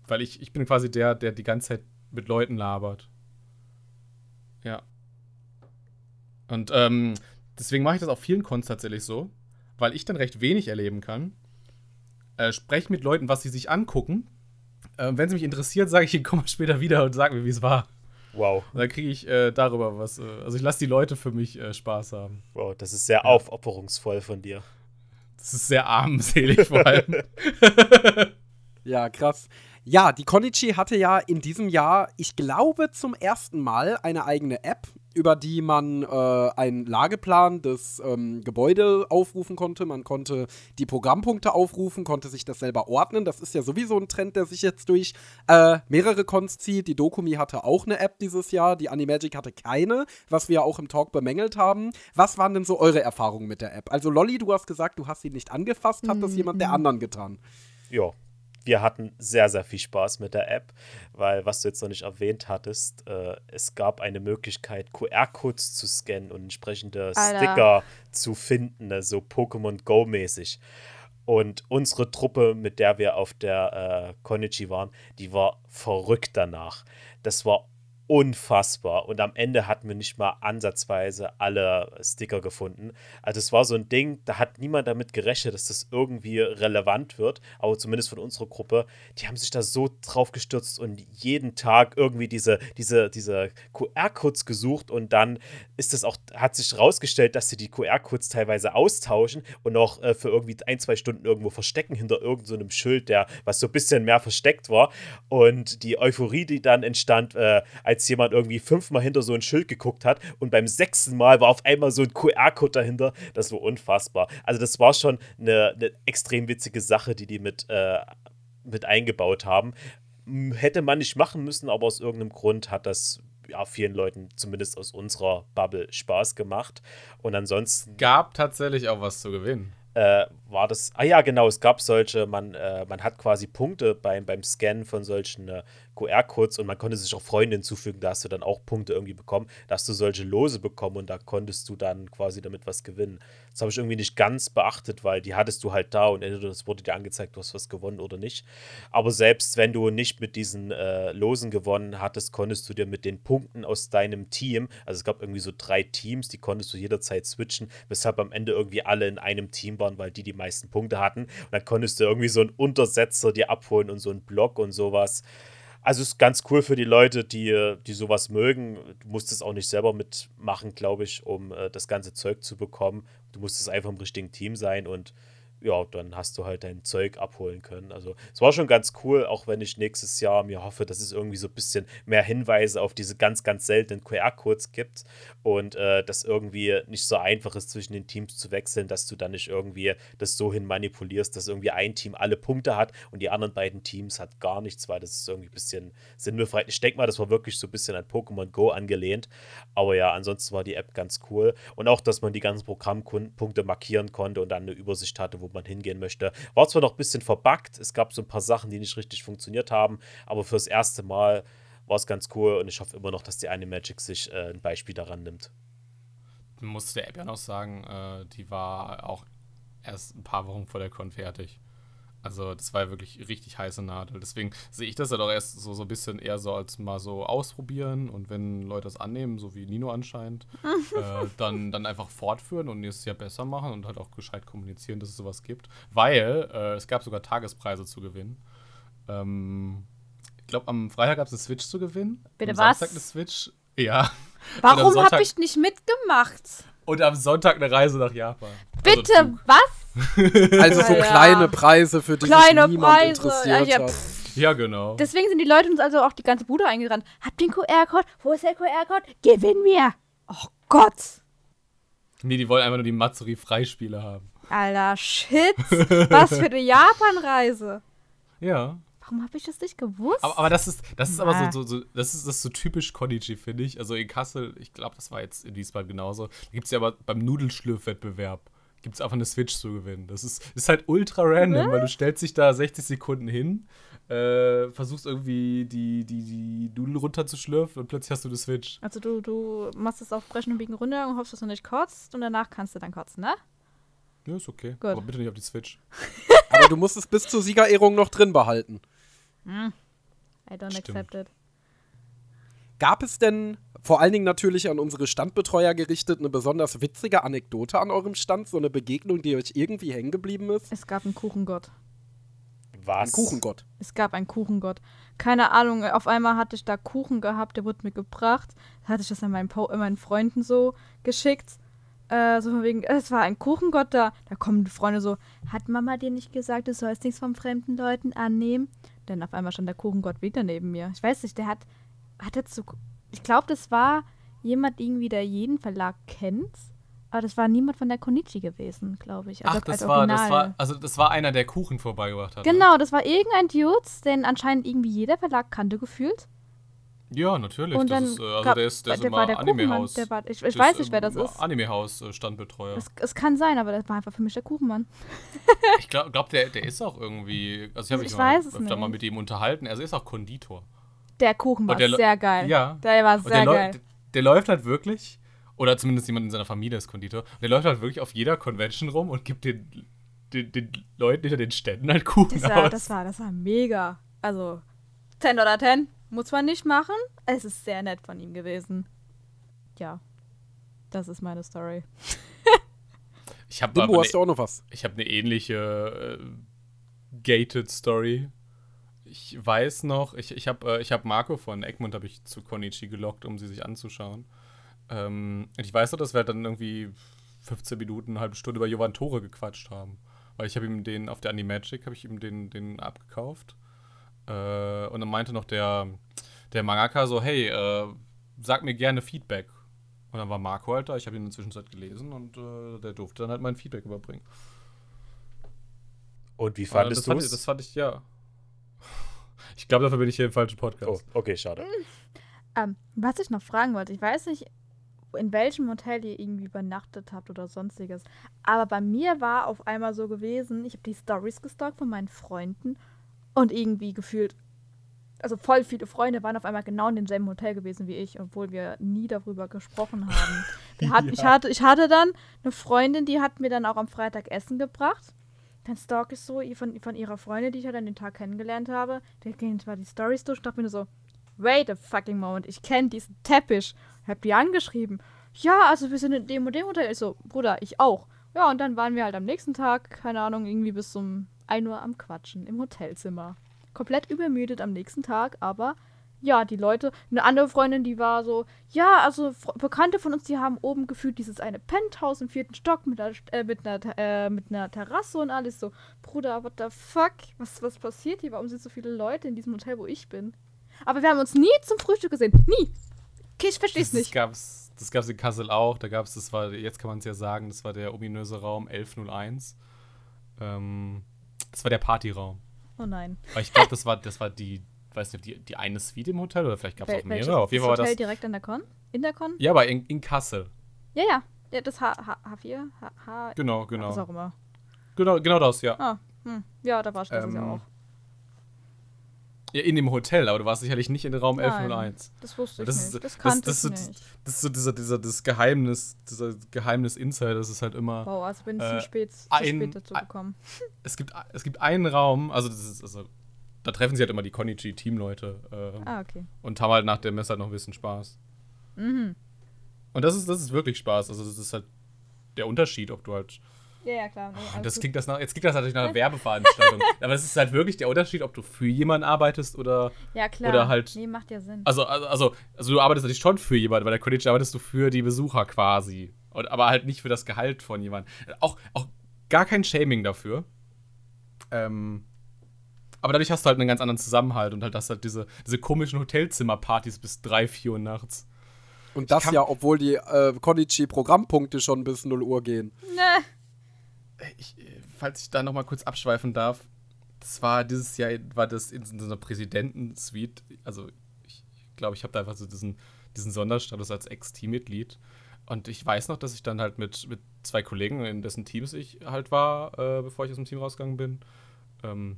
B: weil ich, ich bin quasi der, der die ganze Zeit mit Leuten labert. Ja. Und ähm, deswegen mache ich das auf vielen Cons tatsächlich so, weil ich dann recht wenig erleben kann. Äh, spreche mit Leuten, was sie sich angucken äh, Wenn es mich interessiert, sage ich Ihnen, komm mal später wieder und sag mir, wie es war.
D: Wow.
B: Dann kriege ich äh, darüber was. Äh, also ich lasse die Leute für mich äh, Spaß haben.
D: Wow, das ist sehr ja. aufopferungsvoll von dir.
B: Das ist sehr armselig vor allem.
A: ja, krass. Ja, die Konichi hatte ja in diesem Jahr, ich glaube, zum ersten Mal eine eigene App über die man äh, einen Lageplan des ähm, Gebäudes aufrufen konnte. Man konnte die Programmpunkte aufrufen, konnte sich das selber ordnen. Das ist ja sowieso ein Trend, der sich jetzt durch äh, mehrere Cons zieht. Die Dokumi hatte auch eine App dieses Jahr, die Animagic hatte keine, was wir auch im Talk bemängelt haben. Was waren denn so eure Erfahrungen mit der App? Also Lolly, du hast gesagt, du hast sie nicht angefasst. Hat das mhm. jemand der anderen getan?
D: Ja, wir hatten sehr, sehr viel Spaß mit der App, weil, was du jetzt noch nicht erwähnt hattest, äh, es gab eine Möglichkeit, QR-Codes zu scannen und entsprechende Alter. Sticker zu finden, ne, so Pokémon Go-mäßig. Und unsere Truppe, mit der wir auf der äh, Konichi waren, die war verrückt danach. Das war unfassbar. Und am Ende hatten wir nicht mal ansatzweise alle Sticker gefunden. Also es war so ein Ding, da hat niemand damit gerechnet, dass das irgendwie relevant wird. Aber zumindest von unserer Gruppe, die haben sich da so drauf gestürzt und jeden Tag irgendwie diese, diese, diese QR-Codes gesucht und dann ist es auch, hat sich herausgestellt, dass sie die QR-Codes teilweise austauschen und auch äh, für irgendwie ein, zwei Stunden irgendwo verstecken hinter irgendeinem so Schild, der was so ein bisschen mehr versteckt war. Und die Euphorie, die dann entstand, äh, als als jemand irgendwie fünfmal hinter so ein Schild geguckt hat und beim sechsten Mal war auf einmal so ein QR-Code dahinter. Das war unfassbar. Also das war schon eine, eine extrem witzige Sache, die die mit, äh, mit eingebaut haben. Hätte man nicht machen müssen, aber aus irgendeinem Grund hat das ja, vielen Leuten, zumindest aus unserer Bubble, Spaß gemacht. Und ansonsten.
B: Gab tatsächlich auch was zu gewinnen
D: äh, war das, ah ja, genau, es gab solche, man, äh, man hat quasi Punkte beim, beim Scannen von solchen äh, QR-Codes und man konnte sich auch Freunde hinzufügen, da hast du dann auch Punkte irgendwie bekommen, da hast du solche Lose bekommen und da konntest du dann quasi damit was gewinnen. Das habe ich irgendwie nicht ganz beachtet, weil die hattest du halt da und entweder es wurde dir angezeigt, du hast was gewonnen oder nicht. Aber selbst wenn du nicht mit diesen äh, Losen gewonnen hattest, konntest du dir mit den Punkten aus deinem Team, also es gab irgendwie so drei Teams, die konntest du jederzeit switchen, weshalb am Ende irgendwie alle in einem Team waren, weil die die meisten Punkte hatten. Und dann konntest du irgendwie so einen Untersetzer dir abholen und so einen Block und sowas. Also ist ganz cool für die Leute, die, die sowas mögen. Du musst es auch nicht selber mitmachen, glaube ich, um äh, das ganze Zeug zu bekommen. Du musst es einfach im richtigen Team sein und ja, dann hast du halt dein Zeug abholen können. Also es war schon ganz cool, auch wenn ich nächstes Jahr mir hoffe, dass es irgendwie so ein bisschen mehr Hinweise auf diese ganz, ganz seltenen QR-Codes gibt und äh, das irgendwie nicht so einfach ist, zwischen den Teams zu wechseln, dass du dann nicht irgendwie das so hin manipulierst, dass irgendwie ein Team alle Punkte hat und die anderen beiden Teams hat gar nichts, weil das ist irgendwie ein bisschen sinnbefreit. Ich denke mal, das war wirklich so ein bisschen an Pokémon Go angelehnt. Aber ja, ansonsten war die App ganz cool. Und auch, dass man die ganzen Programmpunkte markieren konnte und dann eine Übersicht hatte, wo man hingehen möchte. War zwar noch ein bisschen verbuggt, es gab so ein paar Sachen, die nicht richtig funktioniert haben, aber fürs erste Mal war es ganz cool und ich hoffe immer noch, dass die eine Magic sich äh, ein Beispiel daran nimmt.
B: Man musste der App ja noch sagen, äh, die war auch erst ein paar Wochen vor der Con fertig. Also das war ja wirklich richtig heiße Nadel. Deswegen sehe ich das ja doch erst so, so ein bisschen eher so als mal so ausprobieren und wenn Leute das annehmen, so wie Nino anscheinend, äh, dann, dann einfach fortführen und es ja besser machen und halt auch gescheit kommunizieren, dass es sowas gibt. Weil äh, es gab sogar Tagespreise zu gewinnen. Ähm, ich glaube, am Freitag gab es eine Switch zu gewinnen.
C: Bitte
B: am
C: was?
B: Samstag eine Switch. Ja.
C: Warum habe ich nicht mitgemacht?
B: Und am Sonntag eine Reise nach Japan.
C: Also Bitte, also was?
A: also so ja, kleine Preise, für die kleine sich niemand Preise. interessiert ja,
B: hat. Ja, genau.
C: Deswegen sind die Leute uns also auch die ganze Bude eingerannt. Habt ihr den QR-Code? Wo ist der QR-Code? Gewinn mir! Oh Gott!
B: Nee, die wollen einfach nur die Matsuri-Freispiele haben.
C: Alter, shit! Was für eine Japan-Reise!
B: Ja.
C: Warum habe ich das nicht gewusst?
B: Aber, aber das ist, das ist aber
C: Na.
B: so, so, so, das ist das ist so typisch Konichi, finde ich. Also in Kassel, ich glaube, das war jetzt in Wiesbaden genauso. Da gibt es ja aber beim Nudelschlürfwettbewerb gibt es einfach eine Switch zu gewinnen. Das ist, ist halt ultra random, weil du stellst dich da 60 Sekunden hin, äh, versuchst irgendwie die, die, die Nudel runterzuschlürfen und plötzlich hast du eine Switch.
C: Also du, du machst es auf Brechen und Biegen runter und hoffst, dass du nicht kotzt und danach kannst du dann kotzen, ne?
B: Ja, ist okay.
C: Gut.
B: Aber bitte nicht auf die Switch.
A: Aber du musst es bis zur Siegerehrung noch drin behalten.
C: I don't
B: Stimmt.
C: accept it.
A: Gab es denn, vor allen Dingen natürlich an unsere Standbetreuer gerichtet, eine besonders witzige Anekdote an eurem Stand? So eine Begegnung, die euch irgendwie hängen geblieben ist?
C: Es gab einen Kuchengott.
D: Was?
A: Ein Kuchengott.
C: Es gab einen Kuchengott. Keine Ahnung, auf einmal hatte ich da Kuchen gehabt, der wurde mir gebracht. Da hatte ich das an meinen, po äh, meinen Freunden so geschickt. Äh, so von wegen, es war ein Kuchengott da. Da kommen die Freunde so, hat Mama dir nicht gesagt, du sollst nichts von fremden Leuten annehmen? Denn auf einmal stand der Kuchengott wieder neben mir. Ich weiß nicht, der hat, hat jetzt so, ich glaube, das war jemand irgendwie, der jeden Verlag kennt. Aber das war niemand von der Konichi gewesen, glaube ich. Also
B: Ach, das war, das war, also das war einer, der Kuchen vorbeigebracht hat.
C: Genau, das war irgendein Dude, den anscheinend irgendwie jeder Verlag kannte gefühlt.
B: Ja, natürlich.
C: Und
B: das
C: dann
B: ist, äh, also
C: gab-
B: der ist, der ist
C: der
B: immer
C: war der Kuchenmann,
B: Anime-Haus.
C: der war- ich- ich
B: Das
C: weiß nicht, wer das ist.
B: Anime-Haus-Standbetreuer.
C: Es, es kann sein, aber das war einfach für mich der Kuchenmann.
B: Ich glaube, glaub, der, der ist auch irgendwie. Also, ich habe mich
C: Ich
B: mal öfter mal
C: nicht.
B: mit ihm unterhalten. Also, er ist auch Konditor.
C: Der Kuchen war sehr geil.
B: Ja.
C: Der war sehr
B: der,
C: geil.
B: der, der läuft halt wirklich, oder zumindest jemand in seiner Familie ist Konditor, der läuft halt wirklich auf jeder Convention rum und gibt den, den, den Leuten hinter den Ständen halt Kuchen
C: Das war,
B: aus.
C: das, war, das war mega. Also, 10 oder 10 muss man nicht machen. Es ist sehr nett von ihm gewesen. Ja, das ist meine Story.
B: ich habe
A: Dimbo, hast du
B: ne,
A: auch noch was?
B: ich hab eine ähnliche äh, gated Story. Ich weiß noch, ich, ich habe äh, ich hab Marco von Egmont habe ich zu Konichi gelockt, um sie sich anzuschauen. Ähm, und ich weiß noch, dass wir halt dann irgendwie 15 Minuten, eine halbe Stunde über Jovan Tore gequatscht haben. Weil ich habe ihm den, auf der Animagic habe ich ihm den, den abgekauft. Äh, und dann meinte noch der, der Mangaka so, hey, äh, sag mir gerne Feedback. Und dann war Marco halt da, ich habe ihn in der Zwischenzeit gelesen und äh, der durfte dann halt mein Feedback überbringen.
D: Und wie
B: Äh,
D: fandest
B: das
D: du
B: fand, ich, das fand ich, ja. Ich glaube, dafür bin ich hier im falschen Podcast.
D: Oh, okay, schade.
C: Ähm, was ich noch fragen wollte, ich weiß nicht, in welchem Hotel ihr irgendwie übernachtet habt oder sonstiges. Aber bei mir war auf einmal so gewesen, ich habe die Stories gestalkt von meinen Freunden und irgendwie gefühlt, also voll viele Freunde waren auf einmal genau in demselben Hotel gewesen wie ich, obwohl wir nie darüber gesprochen haben. Wir hatten, ich, hatte, ich hatte dann eine Freundin, die hat mir dann auch am Freitag Essen gebracht. Dann stalk ich so von, von ihrer Freundin, die ich halt an den Tag kennengelernt habe. Da ging zwar die Stories durch dachte mir so, wait a fucking moment, ich kenne diesen Teppich. Hab die angeschrieben. Ja, also wir sind in dem und dem Hotel. Ich so, Bruder, ich auch. Ja, und dann waren wir halt am nächsten Tag, keine Ahnung, irgendwie bis um 1 Uhr am Quatschen im Hotelzimmer. Komplett übermüdet am nächsten Tag, aber ja, die Leute, eine andere Freundin, die war so, ja, also Bekannte von uns, die haben oben gefühlt dieses eine Penthouse im vierten Stock mit einer, äh, mit einer, äh, mit einer Terrasse und alles so. Bruder, what the fuck? Was, was passiert hier? Warum sind so viele Leute in diesem Hotel, wo ich bin? Aber wir haben uns nie zum Frühstück gesehen. Nie. Okay, ich versteh's
B: Das,
C: nicht.
B: das gab's, das gab's in Kassel auch. Da gab's, das war, jetzt kann man es ja sagen, das war der ominöse Raum 1101. Ähm, das war der Partyraum.
C: Oh nein.
B: Aber ich glaube, das war, das war die, weiß nicht, die, die eine Suite im Hotel oder vielleicht gab es auch mehrere. Auf jeden
C: das
B: Fall war
C: Hotel
B: das.
C: direkt an der Con? In der Con?
B: Ja, aber in, in Kassel.
C: Ja, ja. ja das H, H, H4? H, H,
B: Genau,
C: Was
B: genau.
C: auch immer.
B: Genau, genau das, ja.
C: Ah, hm. Ja, da war ich das ja
B: Ähm,
C: auch.
B: ja. In dem Hotel, aber du warst sicherlich nicht in Raum
C: Nein.
B: 1101.
C: Das wusste ich
B: Das ist,
C: nicht. Das
B: das,
C: kannte
B: das,
C: ich
B: ist,
C: nicht.
B: das ist so dieser, dieser das Geheimnis, dieser Geheimnis Insider, das ist halt immer.
C: Wow, also bin ich
B: äh,
C: zu spät, zu
B: ein-
C: spät dazu gekommen.
B: Es gibt, es gibt einen Raum, also das ist, also da treffen sich halt immer die Konichi-Teamleute äh,
C: Ah, okay.
B: und haben halt nach der Messe halt noch ein bisschen Spaß.
C: Mhm.
B: Und das ist, das ist wirklich Spaß. Also das ist halt der Unterschied, ob du halt.
C: Ja, ja, klar. Nee, alles
B: Das
C: gut.
B: klingt das nach, jetzt klingt das natürlich nach einer Werbeveranstaltung. aber es ist halt wirklich der Unterschied, ob du für jemanden arbeitest oder.
C: ja, klar.
B: oder halt-
C: Nee, macht ja Sinn.
B: Also, also, also, also du arbeitest natürlich schon für jemanden, bei der Konichi arbeitest du für die Besucher quasi. Und, aber halt nicht für das Gehalt von jemandem. Auch, auch gar kein Shaming dafür. Ähm, aber dadurch hast du halt einen ganz anderen Zusammenhalt und halt hast halt diese, diese komischen Hotelzimmerpartys bis 3, 4 Uhr nachts.
A: Und das
B: kann-
A: ja, obwohl die äh, Konichi-Programmpunkte schon bis 0 Uhr gehen.
C: Ne.
B: ich, äh, falls ich da noch mal kurz abschweifen darf, das war dieses Jahr, war das in so einer Präsidentensuite. Also ich glaube, ich habe da einfach so diesen, diesen Sonderstatus als Ex-Teammitglied. Und ich weiß noch, dass ich dann halt mit, mit zwei Kollegen, in dessen Teams ich halt war, äh, bevor ich aus dem Team rausgegangen bin, ähm,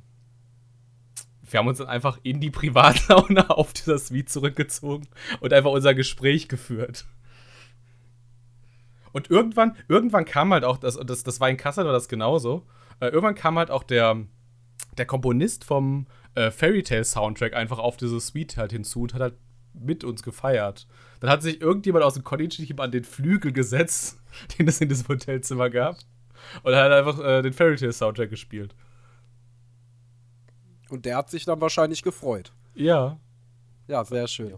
B: wir haben uns dann einfach in die Privatlaune auf dieser Suite zurückgezogen und einfach unser Gespräch geführt. Und irgendwann, irgendwann kam halt auch, das, das, das war in Kassel war das genauso, äh, irgendwann kam halt auch der, der Komponist vom äh, Fairy Tale Soundtrack einfach auf diese Suite halt hinzu und hat halt mit uns gefeiert. Dann hat sich irgendjemand aus dem College-Team an den Flügel gesetzt, den es in diesem Hotelzimmer gab. Und hat einfach äh, den Fairy Tale Soundtrack gespielt.
A: Und der hat sich dann wahrscheinlich gefreut.
B: Ja.
A: Ja, sehr schön.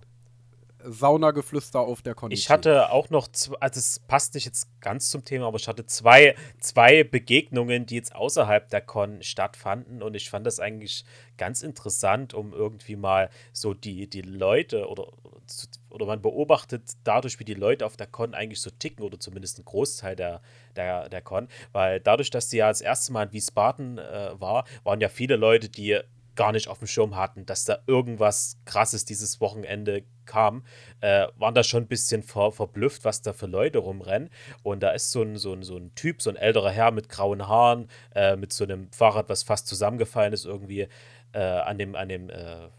A: Saunageflüster auf der Kondition.
D: Ich hatte auch noch, also es passt nicht jetzt ganz zum Thema, aber ich hatte zwei, zwei Begegnungen, die jetzt außerhalb der Con stattfanden und ich fand das eigentlich ganz interessant, um irgendwie mal so die, die Leute oder, oder man beobachtet dadurch, wie die Leute auf der Con eigentlich so ticken oder zumindest ein Großteil der, der, der Con, weil dadurch, dass sie ja das erste Mal in Wiesbaden äh, war, waren ja viele Leute, die gar nicht auf dem Schirm hatten, dass da irgendwas Krasses dieses Wochenende kam, äh, waren da schon ein bisschen ver verblüfft, was da für Leute rumrennen. Und da ist so ein, so ein, so ein Typ, so ein älterer Herr mit grauen Haaren, äh, mit so einem Fahrrad, was fast zusammengefallen ist, irgendwie äh, an dem, an dem äh,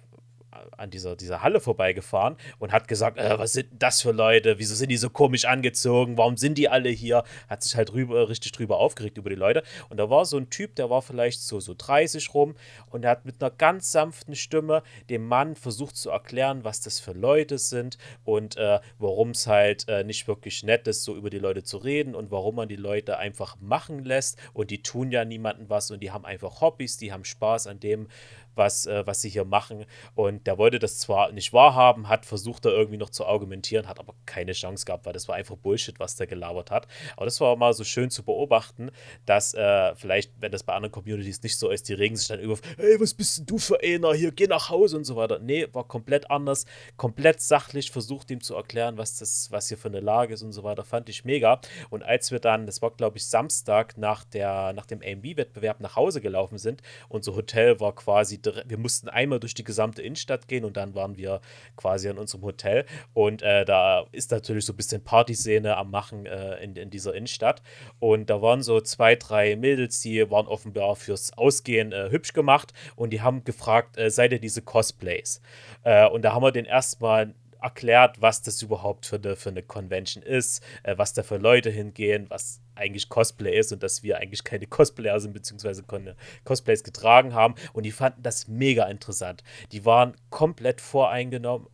D: an dieser, dieser Halle vorbeigefahren und hat gesagt, äh, was sind das für Leute, wieso sind die so komisch angezogen, warum sind die alle hier, hat sich halt rüber, richtig drüber aufgeregt über die Leute. Und da war so ein Typ, der war vielleicht so, so 30 rum und hat mit einer ganz sanften Stimme dem Mann versucht zu erklären, was das für Leute sind und äh, warum es halt äh, nicht wirklich nett ist, so über die Leute zu reden und warum man die Leute einfach machen lässt. Und die tun ja niemandem was und die haben einfach Hobbys, die haben Spaß an dem, was, äh, was sie hier machen. Und der wollte das zwar nicht wahrhaben, hat versucht, da irgendwie noch zu argumentieren, hat aber keine Chance gehabt, weil das war einfach Bullshit, was der gelabert hat. Aber das war mal so schön zu beobachten, dass äh, vielleicht, wenn das bei anderen Communities nicht so ist, die regen sich dann über, hey, was bist denn du für einer hier, geh nach Hause und so weiter. Nee, war komplett anders, komplett sachlich, versucht ihm zu erklären, was das, was hier für eine Lage ist und so weiter, fand ich mega. Und als wir dann, das war glaube ich Samstag nach, der, nach dem AMB-Wettbewerb nach Hause gelaufen sind, unser Hotel war quasi wir mussten einmal durch die gesamte Innenstadt gehen und dann waren wir quasi an unserem Hotel. Und äh, da ist natürlich so ein bisschen Partyszene am Machen äh, in, in dieser Innenstadt. Und da waren so zwei, drei Mädels, die waren offenbar fürs Ausgehen äh, hübsch gemacht und die haben gefragt, äh, seid ihr diese Cosplays? Äh, und da haben wir den erstmal erklärt, was das überhaupt für eine, für eine Convention ist, äh, was da für Leute hingehen, was eigentlich Cosplay ist und dass wir eigentlich keine Cosplayer sind, beziehungsweise keine Cosplays getragen haben. Und die fanden das mega interessant. Die waren komplett voreingenommen.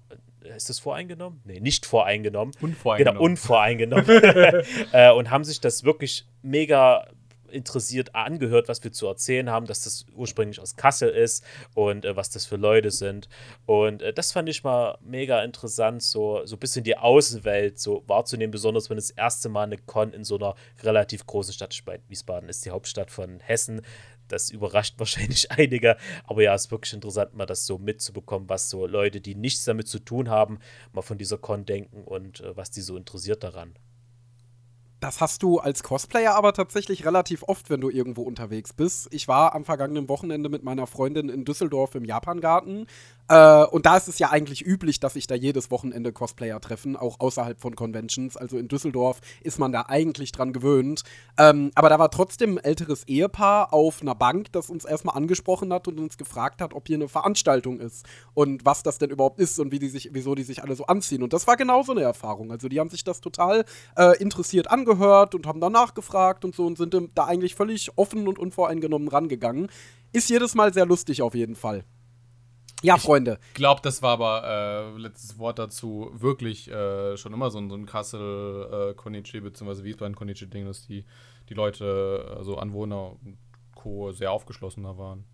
D: Ist das voreingenommen? Nee, nicht voreingenommen.
B: Unvoreingenommen.
D: Genau, unvoreingenommen. äh, und haben sich das wirklich mega interessiert angehört, was wir zu erzählen haben, dass das ursprünglich aus Kassel ist und äh, was das für Leute sind. Und äh, das fand ich mal mega interessant, so, so ein bisschen die Außenwelt so wahrzunehmen, besonders wenn das erste Mal eine Con in so einer relativ großen Stadt spielt. Wiesbaden ist die Hauptstadt von Hessen. Das überrascht wahrscheinlich einige, aber ja, es ist wirklich interessant, mal das so mitzubekommen, was so Leute, die nichts damit zu tun haben, mal von dieser Con denken und äh, was die so interessiert daran.
A: Das hast du als Cosplayer aber tatsächlich relativ oft, wenn du irgendwo unterwegs bist. Ich war am vergangenen Wochenende mit meiner Freundin in Düsseldorf im Japangarten äh, und da ist es ja eigentlich üblich, dass sich da jedes Wochenende Cosplayer treffen, auch außerhalb von Conventions. Also in Düsseldorf ist man da eigentlich dran gewöhnt. Ähm, aber da war trotzdem ein älteres Ehepaar auf einer Bank, das uns erstmal angesprochen hat und uns gefragt hat, ob hier eine Veranstaltung ist und was das denn überhaupt ist und wie die sich, wieso die sich alle so anziehen. Und das war genau so eine Erfahrung. Also die haben sich das total äh, interessiert angehört und haben danach gefragt und so und sind da eigentlich völlig offen und unvoreingenommen rangegangen. Ist jedes Mal sehr lustig auf jeden Fall. Ja, ich Freunde.
B: Ich glaube, das war aber äh, letztes Wort dazu wirklich äh, schon immer so ein, so ein Kassel äh, Konichi bzw. Wiesbaden Konichi Ding, dass die, die Leute, also Anwohner und Co. sehr aufgeschlossener waren.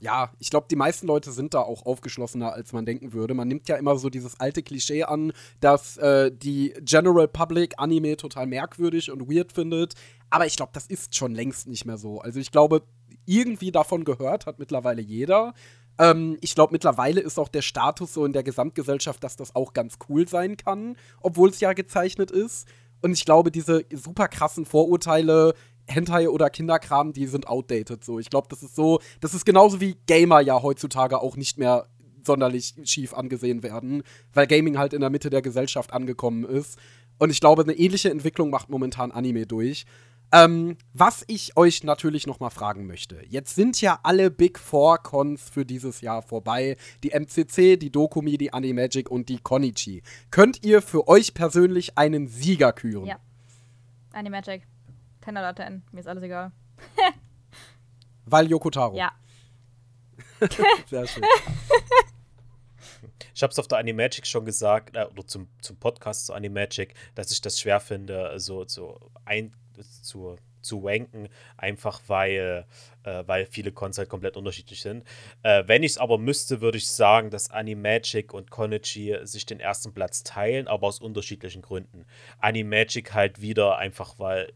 A: Ja, ich glaube, die meisten Leute sind da auch aufgeschlossener, als man denken würde. Man nimmt ja immer so dieses alte Klischee an, dass äh, die General Public Anime total merkwürdig und weird findet. Aber ich glaube, das ist schon längst nicht mehr so. Also ich glaube, irgendwie davon gehört hat mittlerweile jeder. Ähm, ich glaube, mittlerweile ist auch der Status so in der Gesamtgesellschaft, dass das auch ganz cool sein kann, obwohl es ja gezeichnet ist. Und ich glaube, diese super krassen Vorurteile, Hentai oder Kinderkram, die sind outdated so. Ich glaube, das ist so, das ist genauso wie Gamer ja heutzutage auch nicht mehr sonderlich schief angesehen werden, weil Gaming halt in der Mitte der Gesellschaft angekommen ist. Und ich glaube, eine ähnliche Entwicklung macht momentan Anime durch. Ähm, was ich euch natürlich noch mal fragen möchte. Jetzt sind ja alle Big Four Cons für dieses Jahr vorbei. Die MCC, die Dokumi, die Animagic und die Konichi. Könnt ihr für euch persönlich einen Sieger küren?
C: Ja. Animagic. 10 oder 10. Mir ist alles egal.
A: Weil Yokotaro.
C: Ja.
A: Sehr schön.
D: Ich habe es auf der Animagic schon gesagt, äh, oder zum, zum Podcast zu Animagic, dass ich das schwer finde, so, so ein, zu, zu wanken, einfach weil, äh, weil viele Cons halt komplett unterschiedlich sind. Äh, wenn ich es aber müsste, würde ich sagen, dass Animagic und Konichi sich den ersten Platz teilen, aber aus unterschiedlichen Gründen. Animagic halt wieder einfach, weil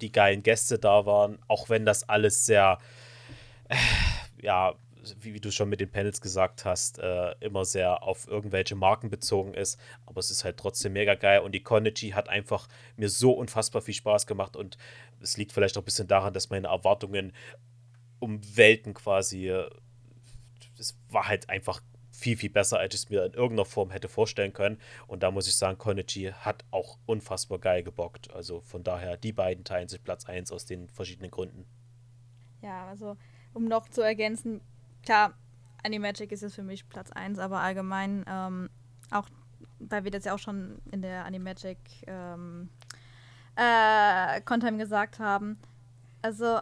D: die geilen Gäste da waren, auch wenn das alles sehr, äh, ja, wie, wie, du schon mit den Panels gesagt hast, äh, immer sehr auf irgendwelche Marken bezogen ist. Aber es ist halt trotzdem mega geil. Und die Konichi hat einfach mir so unfassbar viel Spaß gemacht. Und es liegt vielleicht auch ein bisschen daran, dass meine Erwartungen um Welten quasi, äh, es war halt einfach viel, viel besser, als ich es mir in irgendeiner Form hätte vorstellen können. Und da muss ich sagen, Konichi hat auch unfassbar geil gebockt. Also von daher, die beiden teilen sich Platz 1 aus den verschiedenen Gründen.
C: Ja, also um noch zu ergänzen, klar, Animagic ist jetzt für mich Platz 1, aber allgemein ähm, auch, weil wir das ja auch schon in der Animagic ähm, äh, Content gesagt haben, also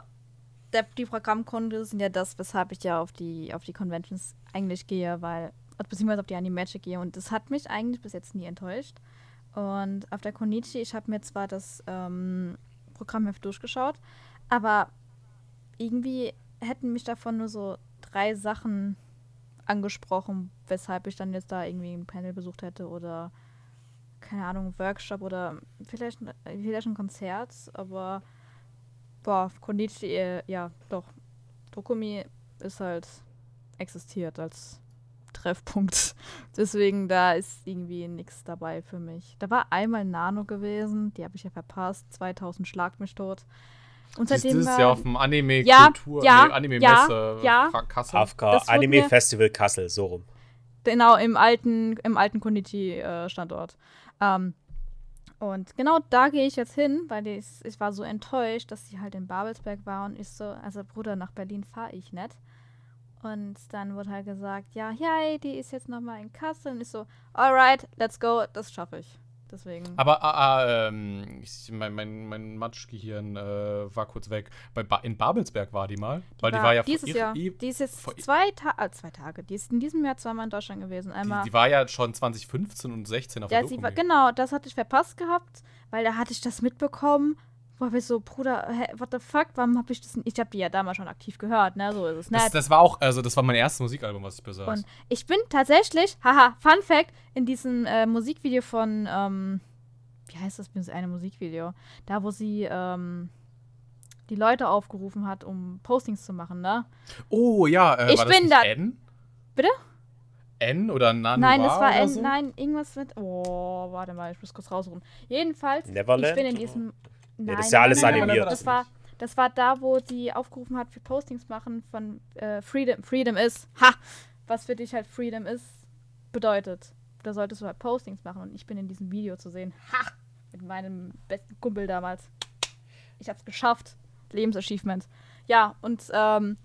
C: der, die Programmkunde sind ja das, weshalb ich ja auf die, auf die Conventions eigentlich gehe, weil, beziehungsweise auf die Animagic gehe und das hat mich eigentlich bis jetzt nie enttäuscht. Und auf der Konichi, ich habe mir zwar das ähm, Programmheft durchgeschaut, aber irgendwie hätten mich davon nur so drei Sachen angesprochen, weshalb ich dann jetzt da irgendwie ein Panel besucht hätte oder keine Ahnung, Workshop oder vielleicht, vielleicht ein Konzert, aber boah, Konichi, äh, ja, doch. Dokumi ist halt existiert als Treffpunkt. Deswegen, da ist irgendwie nichts dabei für mich. Da war einmal Nano gewesen, die habe ich ja verpasst. 2000 Schlag mich tot.
B: Und seitdem das ist ja auf dem Anime-Kultur,
C: ja, ja,
B: nee, Anime-Messe
C: ja,
B: ja.
D: Kassel. AFK, Anime-Festival Kassel, so rum.
C: Genau, im alten, im alten Konichi-Standort. Ähm, und genau da gehe ich jetzt hin, weil ich, ich war so enttäuscht, dass sie halt in Babelsberg war und ich so, also Bruder, nach Berlin fahre ich nicht. Und dann wurde halt gesagt, ja, hey, die ist jetzt nochmal in Kassel. Und ich so, alright, let's go, das schaffe ich. Deswegen.
B: Aber ah, ah, ähm, ich, mein, mein, mein Matschgehirn äh, war kurz weg. Bei ba in Babelsberg war die mal. Die weil war die war ja
C: dieses Jahr. die ist jetzt zwei, Ta äh, zwei Tage. Die ist in diesem Jahr zweimal in Deutschland gewesen. Einmal
B: die, die war ja schon 2015 und 16 auf
C: ja,
B: der
C: sie war, Genau, das hatte ich verpasst gehabt, weil da hatte ich das mitbekommen wo wir so, Bruder, hä, what the fuck, warum hab ich das Ich hab die ja damals schon aktiv gehört, ne? So ist es,
B: ne? Das, das war auch, also das war mein erstes Musikalbum, was ich besaß.
C: Und ich bin tatsächlich, haha, Fun Fact, in diesem äh, Musikvideo von, ähm, wie heißt das eine Musikvideo? Da, wo sie, ähm, die Leute aufgerufen hat, um Postings zu machen, ne?
B: Oh, ja,
C: äh, ich bin da.
B: N?
C: Bitte?
B: N oder Nano
C: Nein, das war N, so? nein, irgendwas mit. Oh, warte mal, ich muss kurz raussuchen. Jedenfalls,
D: Neverland?
C: ich bin in diesem
D: Nein, ja, das ist ja alles nein, animiert.
C: Das war, das war da, wo sie aufgerufen hat für Postings machen von äh, Freedom. Freedom ist, ha! Was für dich halt Freedom ist, bedeutet. Da solltest du halt Postings machen und ich bin in diesem Video zu sehen. Ha! Mit meinem besten Kumpel damals. Ich hab's geschafft. Lebensachievement. Ja, und ähm,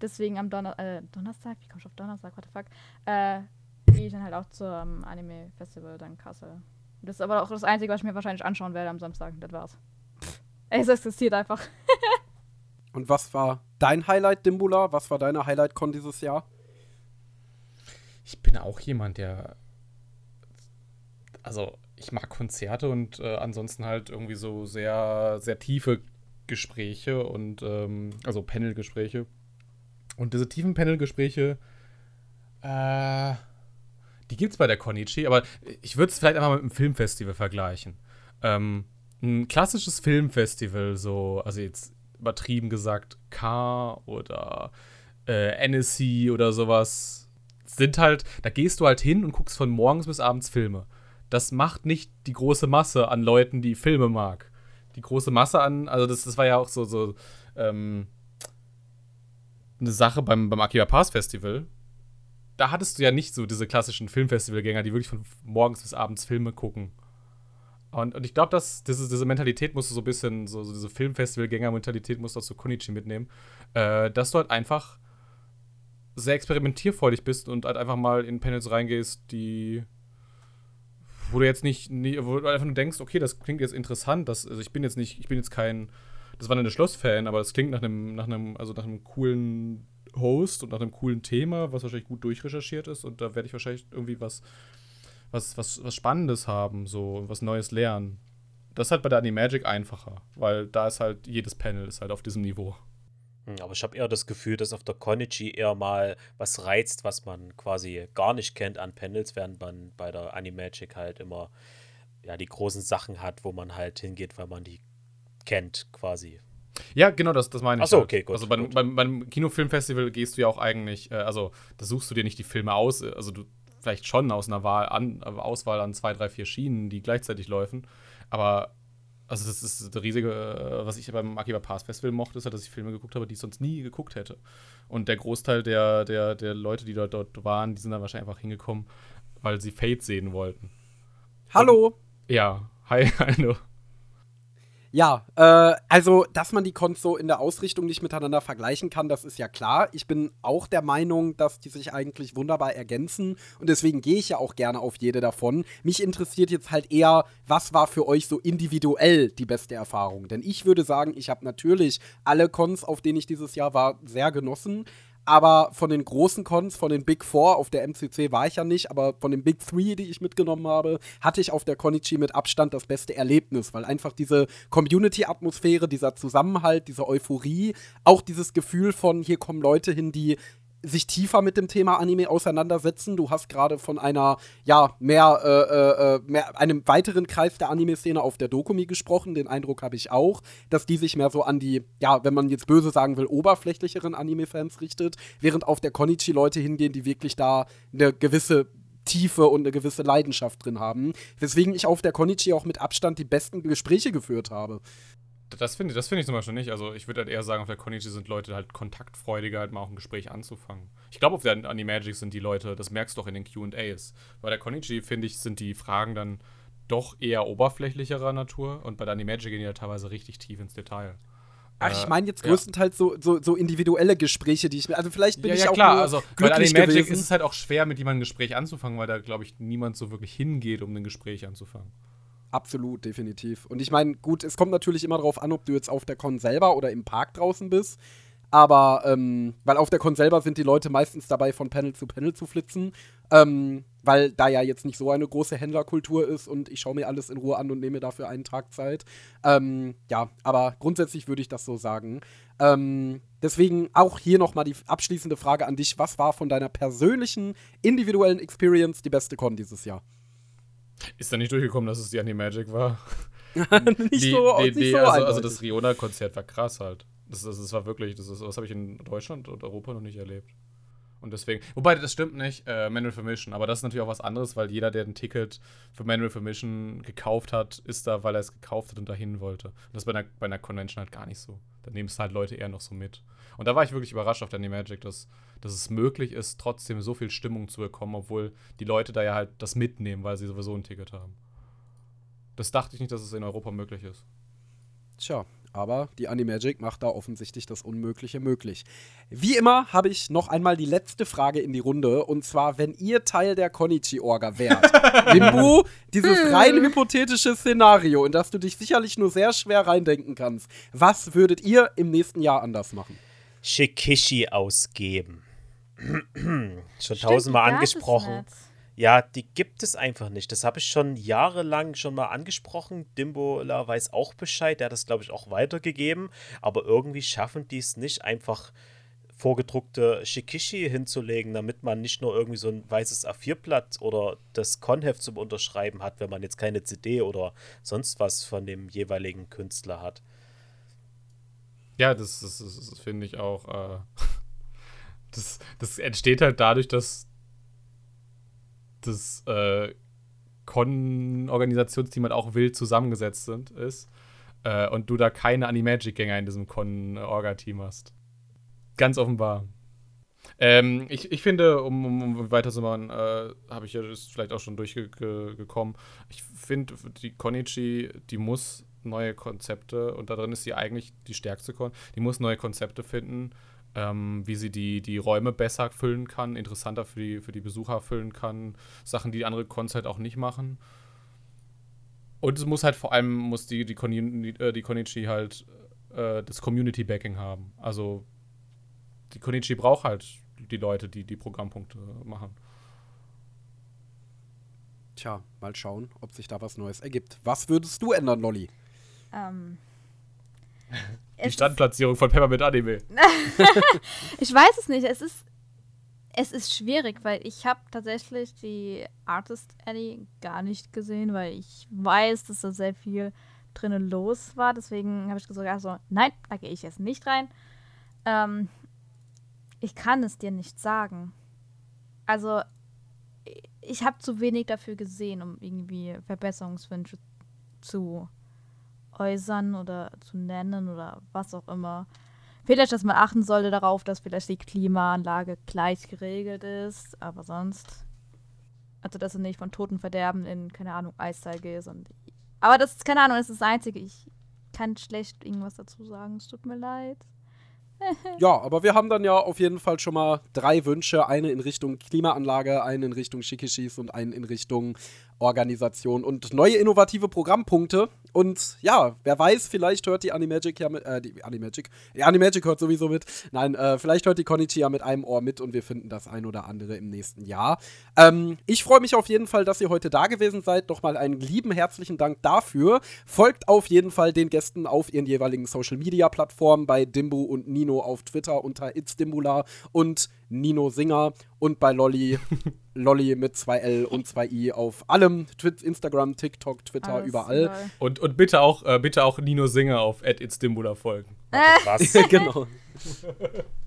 C: deswegen am Donner äh, Donnerstag, wie komm ich auf Donnerstag, what the fuck, äh, gehe ich dann halt auch zum Anime-Festival dann Kassel. Das ist aber auch das Einzige, was ich mir wahrscheinlich anschauen werde am Samstag. Das war's. Es existiert einfach.
A: Und was war dein Highlight, Dimbula? Was war deine Highlight-Con dieses Jahr?
B: Ich bin auch jemand, der. Also, ich mag Konzerte und äh, ansonsten halt irgendwie so sehr, sehr tiefe Gespräche und, ähm, also Panelgespräche. Und diese tiefen Panelgespräche, äh, die gibt es bei der Konichi, aber ich würde es vielleicht einfach mit einem Filmfestival vergleichen. Ähm, ein klassisches Filmfestival, so, also jetzt übertrieben gesagt, K oder äh, NSC oder sowas, sind halt, da gehst du halt hin und guckst von morgens bis abends Filme. Das macht nicht die große Masse an Leuten, die Filme mag. die große Masse an. Also, das, das war ja auch so, so ähm, eine Sache beim, beim Akiba Pass Festival. Da hattest du ja nicht so diese klassischen Filmfestivalgänger, die wirklich von morgens bis abends Filme gucken. Und, und ich glaube, dass diese, diese Mentalität musst du so ein bisschen, so, so diese Filmfestivalgänger-Mentalität musst du aus so Konichi mitnehmen, äh, dass du halt einfach sehr experimentierfreudig bist und halt einfach mal in Panels reingehst, die wo du jetzt nicht, wo du einfach nur denkst, okay, das klingt jetzt interessant, das, also ich bin jetzt nicht, ich bin jetzt kein, das war eine Schloss-Fan, aber es klingt nach einem, nach einem, also nach einem coolen Host und nach einem coolen Thema, was wahrscheinlich gut durchrecherchiert ist und da werde ich wahrscheinlich irgendwie was, was, was, was Spannendes haben, so was Neues lernen. Das ist halt bei der Animagic einfacher, weil da ist halt jedes Panel ist halt auf diesem Niveau.
D: Hm, aber ich habe eher das Gefühl, dass auf der Konichi eher mal was reizt, was man quasi gar nicht kennt an Panels, während man bei der Animagic halt immer ja, die großen Sachen hat, wo man halt hingeht, weil man die kennt quasi.
B: Ja, genau, das, das meine ich.
D: Achso, halt. okay, gut.
B: Also beim, beim, beim, Kinofilmfestival gehst du ja auch eigentlich, äh, also da suchst du dir nicht die Filme aus, äh, also du vielleicht schon aus einer Wahl an, Auswahl an zwei, drei, vier Schienen, die gleichzeitig laufen, aber also das ist das riesige, äh, was ich beim Akiba Pass Festival mochte, ist halt, dass ich Filme geguckt habe, die ich sonst nie geguckt hätte. Und der Großteil der, der, der Leute, die dort, dort waren, die sind dann wahrscheinlich einfach hingekommen, weil sie Fate sehen wollten.
A: Hallo!
B: Und, ja, hi, hallo.
A: Ja, äh, also, dass man die Cons so in der Ausrichtung nicht miteinander vergleichen kann, das ist ja klar. Ich bin auch der Meinung, dass die sich eigentlich wunderbar ergänzen und deswegen gehe ich ja auch gerne auf jede davon. Mich interessiert jetzt halt eher, was war für euch so individuell die beste Erfahrung? Denn ich würde sagen, ich habe natürlich alle Cons, auf denen ich dieses Jahr war, sehr genossen. Aber von den großen Cons, von den Big Four, auf der MCC war ich ja nicht, aber von den Big Three, die ich mitgenommen habe, hatte ich auf der Konichi mit Abstand das beste Erlebnis, weil einfach diese Community-Atmosphäre, dieser Zusammenhalt, diese Euphorie, auch dieses Gefühl von, hier kommen Leute hin, die sich tiefer mit dem Thema Anime auseinandersetzen. Du hast gerade von einer, ja, mehr, äh, äh, äh, mehr, einem weiteren Kreis der Anime-Szene auf der Dokumi gesprochen. Den Eindruck habe ich auch, dass die sich mehr so an die, ja, wenn man jetzt böse sagen will, oberflächlicheren Anime-Fans richtet, während auf der Konichi Leute hingehen, die wirklich da eine gewisse Tiefe und eine gewisse Leidenschaft drin haben. Weswegen ich auf der Konichi auch mit Abstand die besten Gespräche geführt habe.
B: Das finde das find ich zum Beispiel nicht. Also ich würde halt eher sagen, auf der Konichi sind Leute halt kontaktfreudiger, halt mal auch ein Gespräch anzufangen. Ich glaube, auf der Animagic sind die Leute, das merkst du auch in den QAs. Bei der Konichi, finde ich, sind die Fragen dann doch eher oberflächlicherer Natur und bei der Animagic gehen die ja teilweise richtig tief ins Detail.
A: Ach, ich meine jetzt größtenteils ja. so, so, so, individuelle Gespräche, die ich mir. Also vielleicht bin
B: ja,
A: ich
B: ja,
A: auch
B: klar. also bei der Animagic gewesen. ist es halt auch schwer, mit jemandem ein Gespräch anzufangen, weil da, glaube ich, niemand so wirklich hingeht, um ein Gespräch anzufangen.
A: Absolut, definitiv. Und ich meine, gut, es kommt natürlich immer darauf an, ob du jetzt auf der Con selber oder im Park draußen bist. Aber, ähm, weil auf der Con selber sind die Leute meistens dabei, von Panel zu Panel zu flitzen. Ähm, weil da ja jetzt nicht so eine große Händlerkultur ist und ich schaue mir alles in Ruhe an und nehme dafür einen Tag Zeit. Ähm, ja, aber grundsätzlich würde ich das so sagen. Ähm, deswegen auch hier nochmal die abschließende Frage an dich. Was war von deiner persönlichen, individuellen Experience die beste Con dieses Jahr?
B: Ist da nicht durchgekommen, dass es die Animagic war?
A: nicht die, so, die,
B: die, nicht so also, also, das Riona-Konzert war krass halt. Das, das, das war wirklich, das, das habe ich in Deutschland und Europa noch nicht erlebt. Und deswegen, wobei das stimmt nicht, äh, Manual for Mission, aber das ist natürlich auch was anderes, weil jeder, der ein Ticket für Manual for Mission gekauft hat, ist da, weil er es gekauft hat und dahin wollte. Und das ist bei einer, bei einer Convention halt gar nicht so. Da nehmen es halt Leute eher noch so mit. Und da war ich wirklich überrascht auf der Animagic, dass, dass es möglich ist, trotzdem so viel Stimmung zu bekommen, obwohl die Leute da ja halt das mitnehmen, weil sie sowieso ein Ticket haben. Das dachte ich nicht, dass es in Europa möglich ist.
A: Tja, aber die Animagic macht da offensichtlich das Unmögliche möglich. Wie immer habe ich noch einmal die letzte Frage in die Runde. Und zwar, wenn ihr Teil der Konichi-Orga wärt. Limbu, dieses rein hypothetische Szenario, in das du dich sicherlich nur sehr schwer reindenken kannst. Was würdet ihr im nächsten Jahr anders machen?
D: Shikishi ausgeben. Schon tausendmal angesprochen. Ja, die gibt es einfach nicht. Das habe ich schon jahrelang schon mal angesprochen. Dimbola weiß auch Bescheid, der hat das, glaube ich, auch weitergegeben. Aber irgendwie schaffen die es nicht, einfach vorgedruckte Shikishi hinzulegen, damit man nicht nur irgendwie so ein weißes A4-Blatt oder das Konheft zum Unterschreiben hat, wenn man jetzt keine CD oder sonst was von dem jeweiligen Künstler hat.
B: Ja, das, das, das, das finde ich auch. Äh, das, das entsteht halt dadurch, dass das äh, Con-Organisationsteam halt auch wild zusammengesetzt sind, ist. äh, und du da keine Animagic-Gänger in diesem Con-Orga-Team hast. Ganz offenbar. Ähm, ich, ich finde, um, um, um weiterzumachen, äh, habe ich ja das vielleicht auch schon durchgekommen. Ich finde, die Konichi, die muss neue Konzepte, und da drin ist sie eigentlich die stärkste Con, die muss neue Konzepte finden, ähm, wie sie die, die Räume besser füllen kann, interessanter für die, für die Besucher füllen kann, Sachen, die andere Cons halt auch nicht machen. Und es muss halt vor allem, muss die, die, Koni, äh, die Konichi halt äh, das Community-Backing haben. Also die Konichi braucht halt die Leute, die die Programmpunkte machen.
A: Tja, mal schauen, ob sich da was Neues ergibt. Was würdest du ändern, Lolli?
C: Ähm,
B: die Standplatzierung von Peppermint Anime.
C: ich weiß es nicht. Es ist, es ist schwierig, weil ich habe tatsächlich die Artist Alley gar nicht gesehen, weil ich weiß, dass da sehr viel drinnen los war. Deswegen habe ich gesagt, also nein, da gehe ich jetzt nicht rein. Ähm, ich kann es dir nicht sagen. Also, ich habe zu wenig dafür gesehen, um irgendwie Verbesserungswünsche zu äußern oder zu nennen oder was auch immer. Vielleicht, dass man achten sollte darauf, dass vielleicht die Klimaanlage gleich geregelt ist, aber sonst. Also, dass du nicht von Totenverderben in, keine Ahnung, Eiszeit gehst. Und, aber das ist, keine Ahnung, das ist das Einzige. Ich kann schlecht irgendwas dazu sagen. Es tut mir leid.
A: ja, aber wir haben dann ja auf jeden Fall schon mal drei Wünsche. Eine in Richtung Klimaanlage, einen in Richtung Shikishis und einen in Richtung Organisation und neue innovative Programmpunkte. Und ja, wer weiß, vielleicht hört die Animagic ja mit, äh, die Animagic, die Animagic hört sowieso mit. Nein, äh, vielleicht hört die Konichi ja mit einem Ohr mit und wir finden das ein oder andere im nächsten Jahr. Ähm, ich freue mich auf jeden Fall, dass ihr heute da gewesen seid. Nochmal einen lieben herzlichen Dank dafür. Folgt auf jeden Fall den Gästen auf ihren jeweiligen Social Media Plattformen bei Dimbu und Nino auf Twitter unter Itzdimula und Nino Singer und bei Lolly Lolly mit zwei L und zwei I auf allem. Twit Instagram, TikTok, Twitter, Alles überall.
B: Und, und bitte auch, äh, bitte auch Nino Singer auf @itstimbula folgen.
D: Was?
A: genau.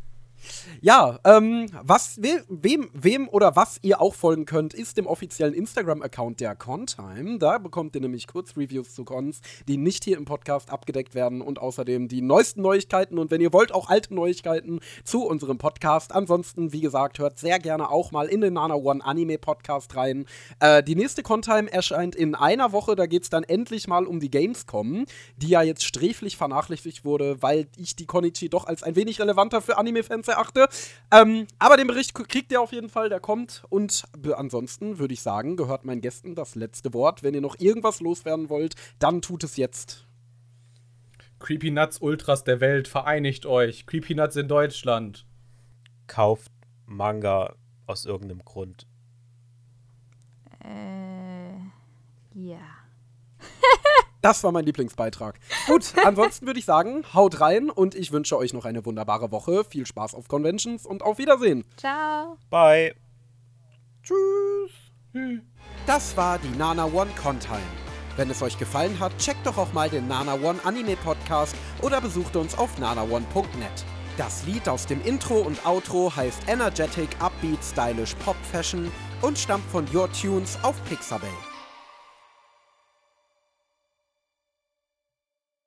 A: Ja, ähm, was, we, wem, wem oder was ihr auch folgen könnt, ist dem offiziellen Instagram-Account der Contime. Da bekommt ihr nämlich Kurzreviews zu Cons, die nicht hier im Podcast abgedeckt werden und außerdem die neuesten Neuigkeiten und wenn ihr wollt, auch alte Neuigkeiten zu unserem Podcast. Ansonsten, wie gesagt, hört sehr gerne auch mal in den Nana One Anime Podcast rein. Äh, die nächste Contime erscheint in einer Woche. Da geht es dann endlich mal um die Gamescom, die ja jetzt sträflich vernachlässigt wurde, weil ich die Konichi doch als ein wenig relevanter für Anime-Fans erachte. Ähm, aber den Bericht kriegt ihr auf jeden Fall, der kommt. Und ansonsten würde ich sagen, gehört meinen Gästen das letzte Wort. Wenn ihr noch irgendwas loswerden wollt, dann tut es jetzt.
B: Creepy Nuts Ultras der Welt, vereinigt euch. Creepy Nuts in Deutschland.
D: Kauft Manga aus irgendeinem Grund.
C: Äh, ja.
A: Das war mein Lieblingsbeitrag. Gut, ansonsten würde ich sagen, haut rein und ich wünsche euch noch eine wunderbare Woche. Viel Spaß auf Conventions und auf Wiedersehen.
C: Ciao.
D: Bye.
A: Tschüss. Das war die Nana One Contime. Wenn es euch gefallen hat, checkt doch auch mal den Nana One Anime Podcast oder besucht uns auf nanaone.net. Das Lied aus dem Intro und Outro heißt Energetic Upbeat Stylish Pop Fashion und stammt von Your Tunes auf Pixabay.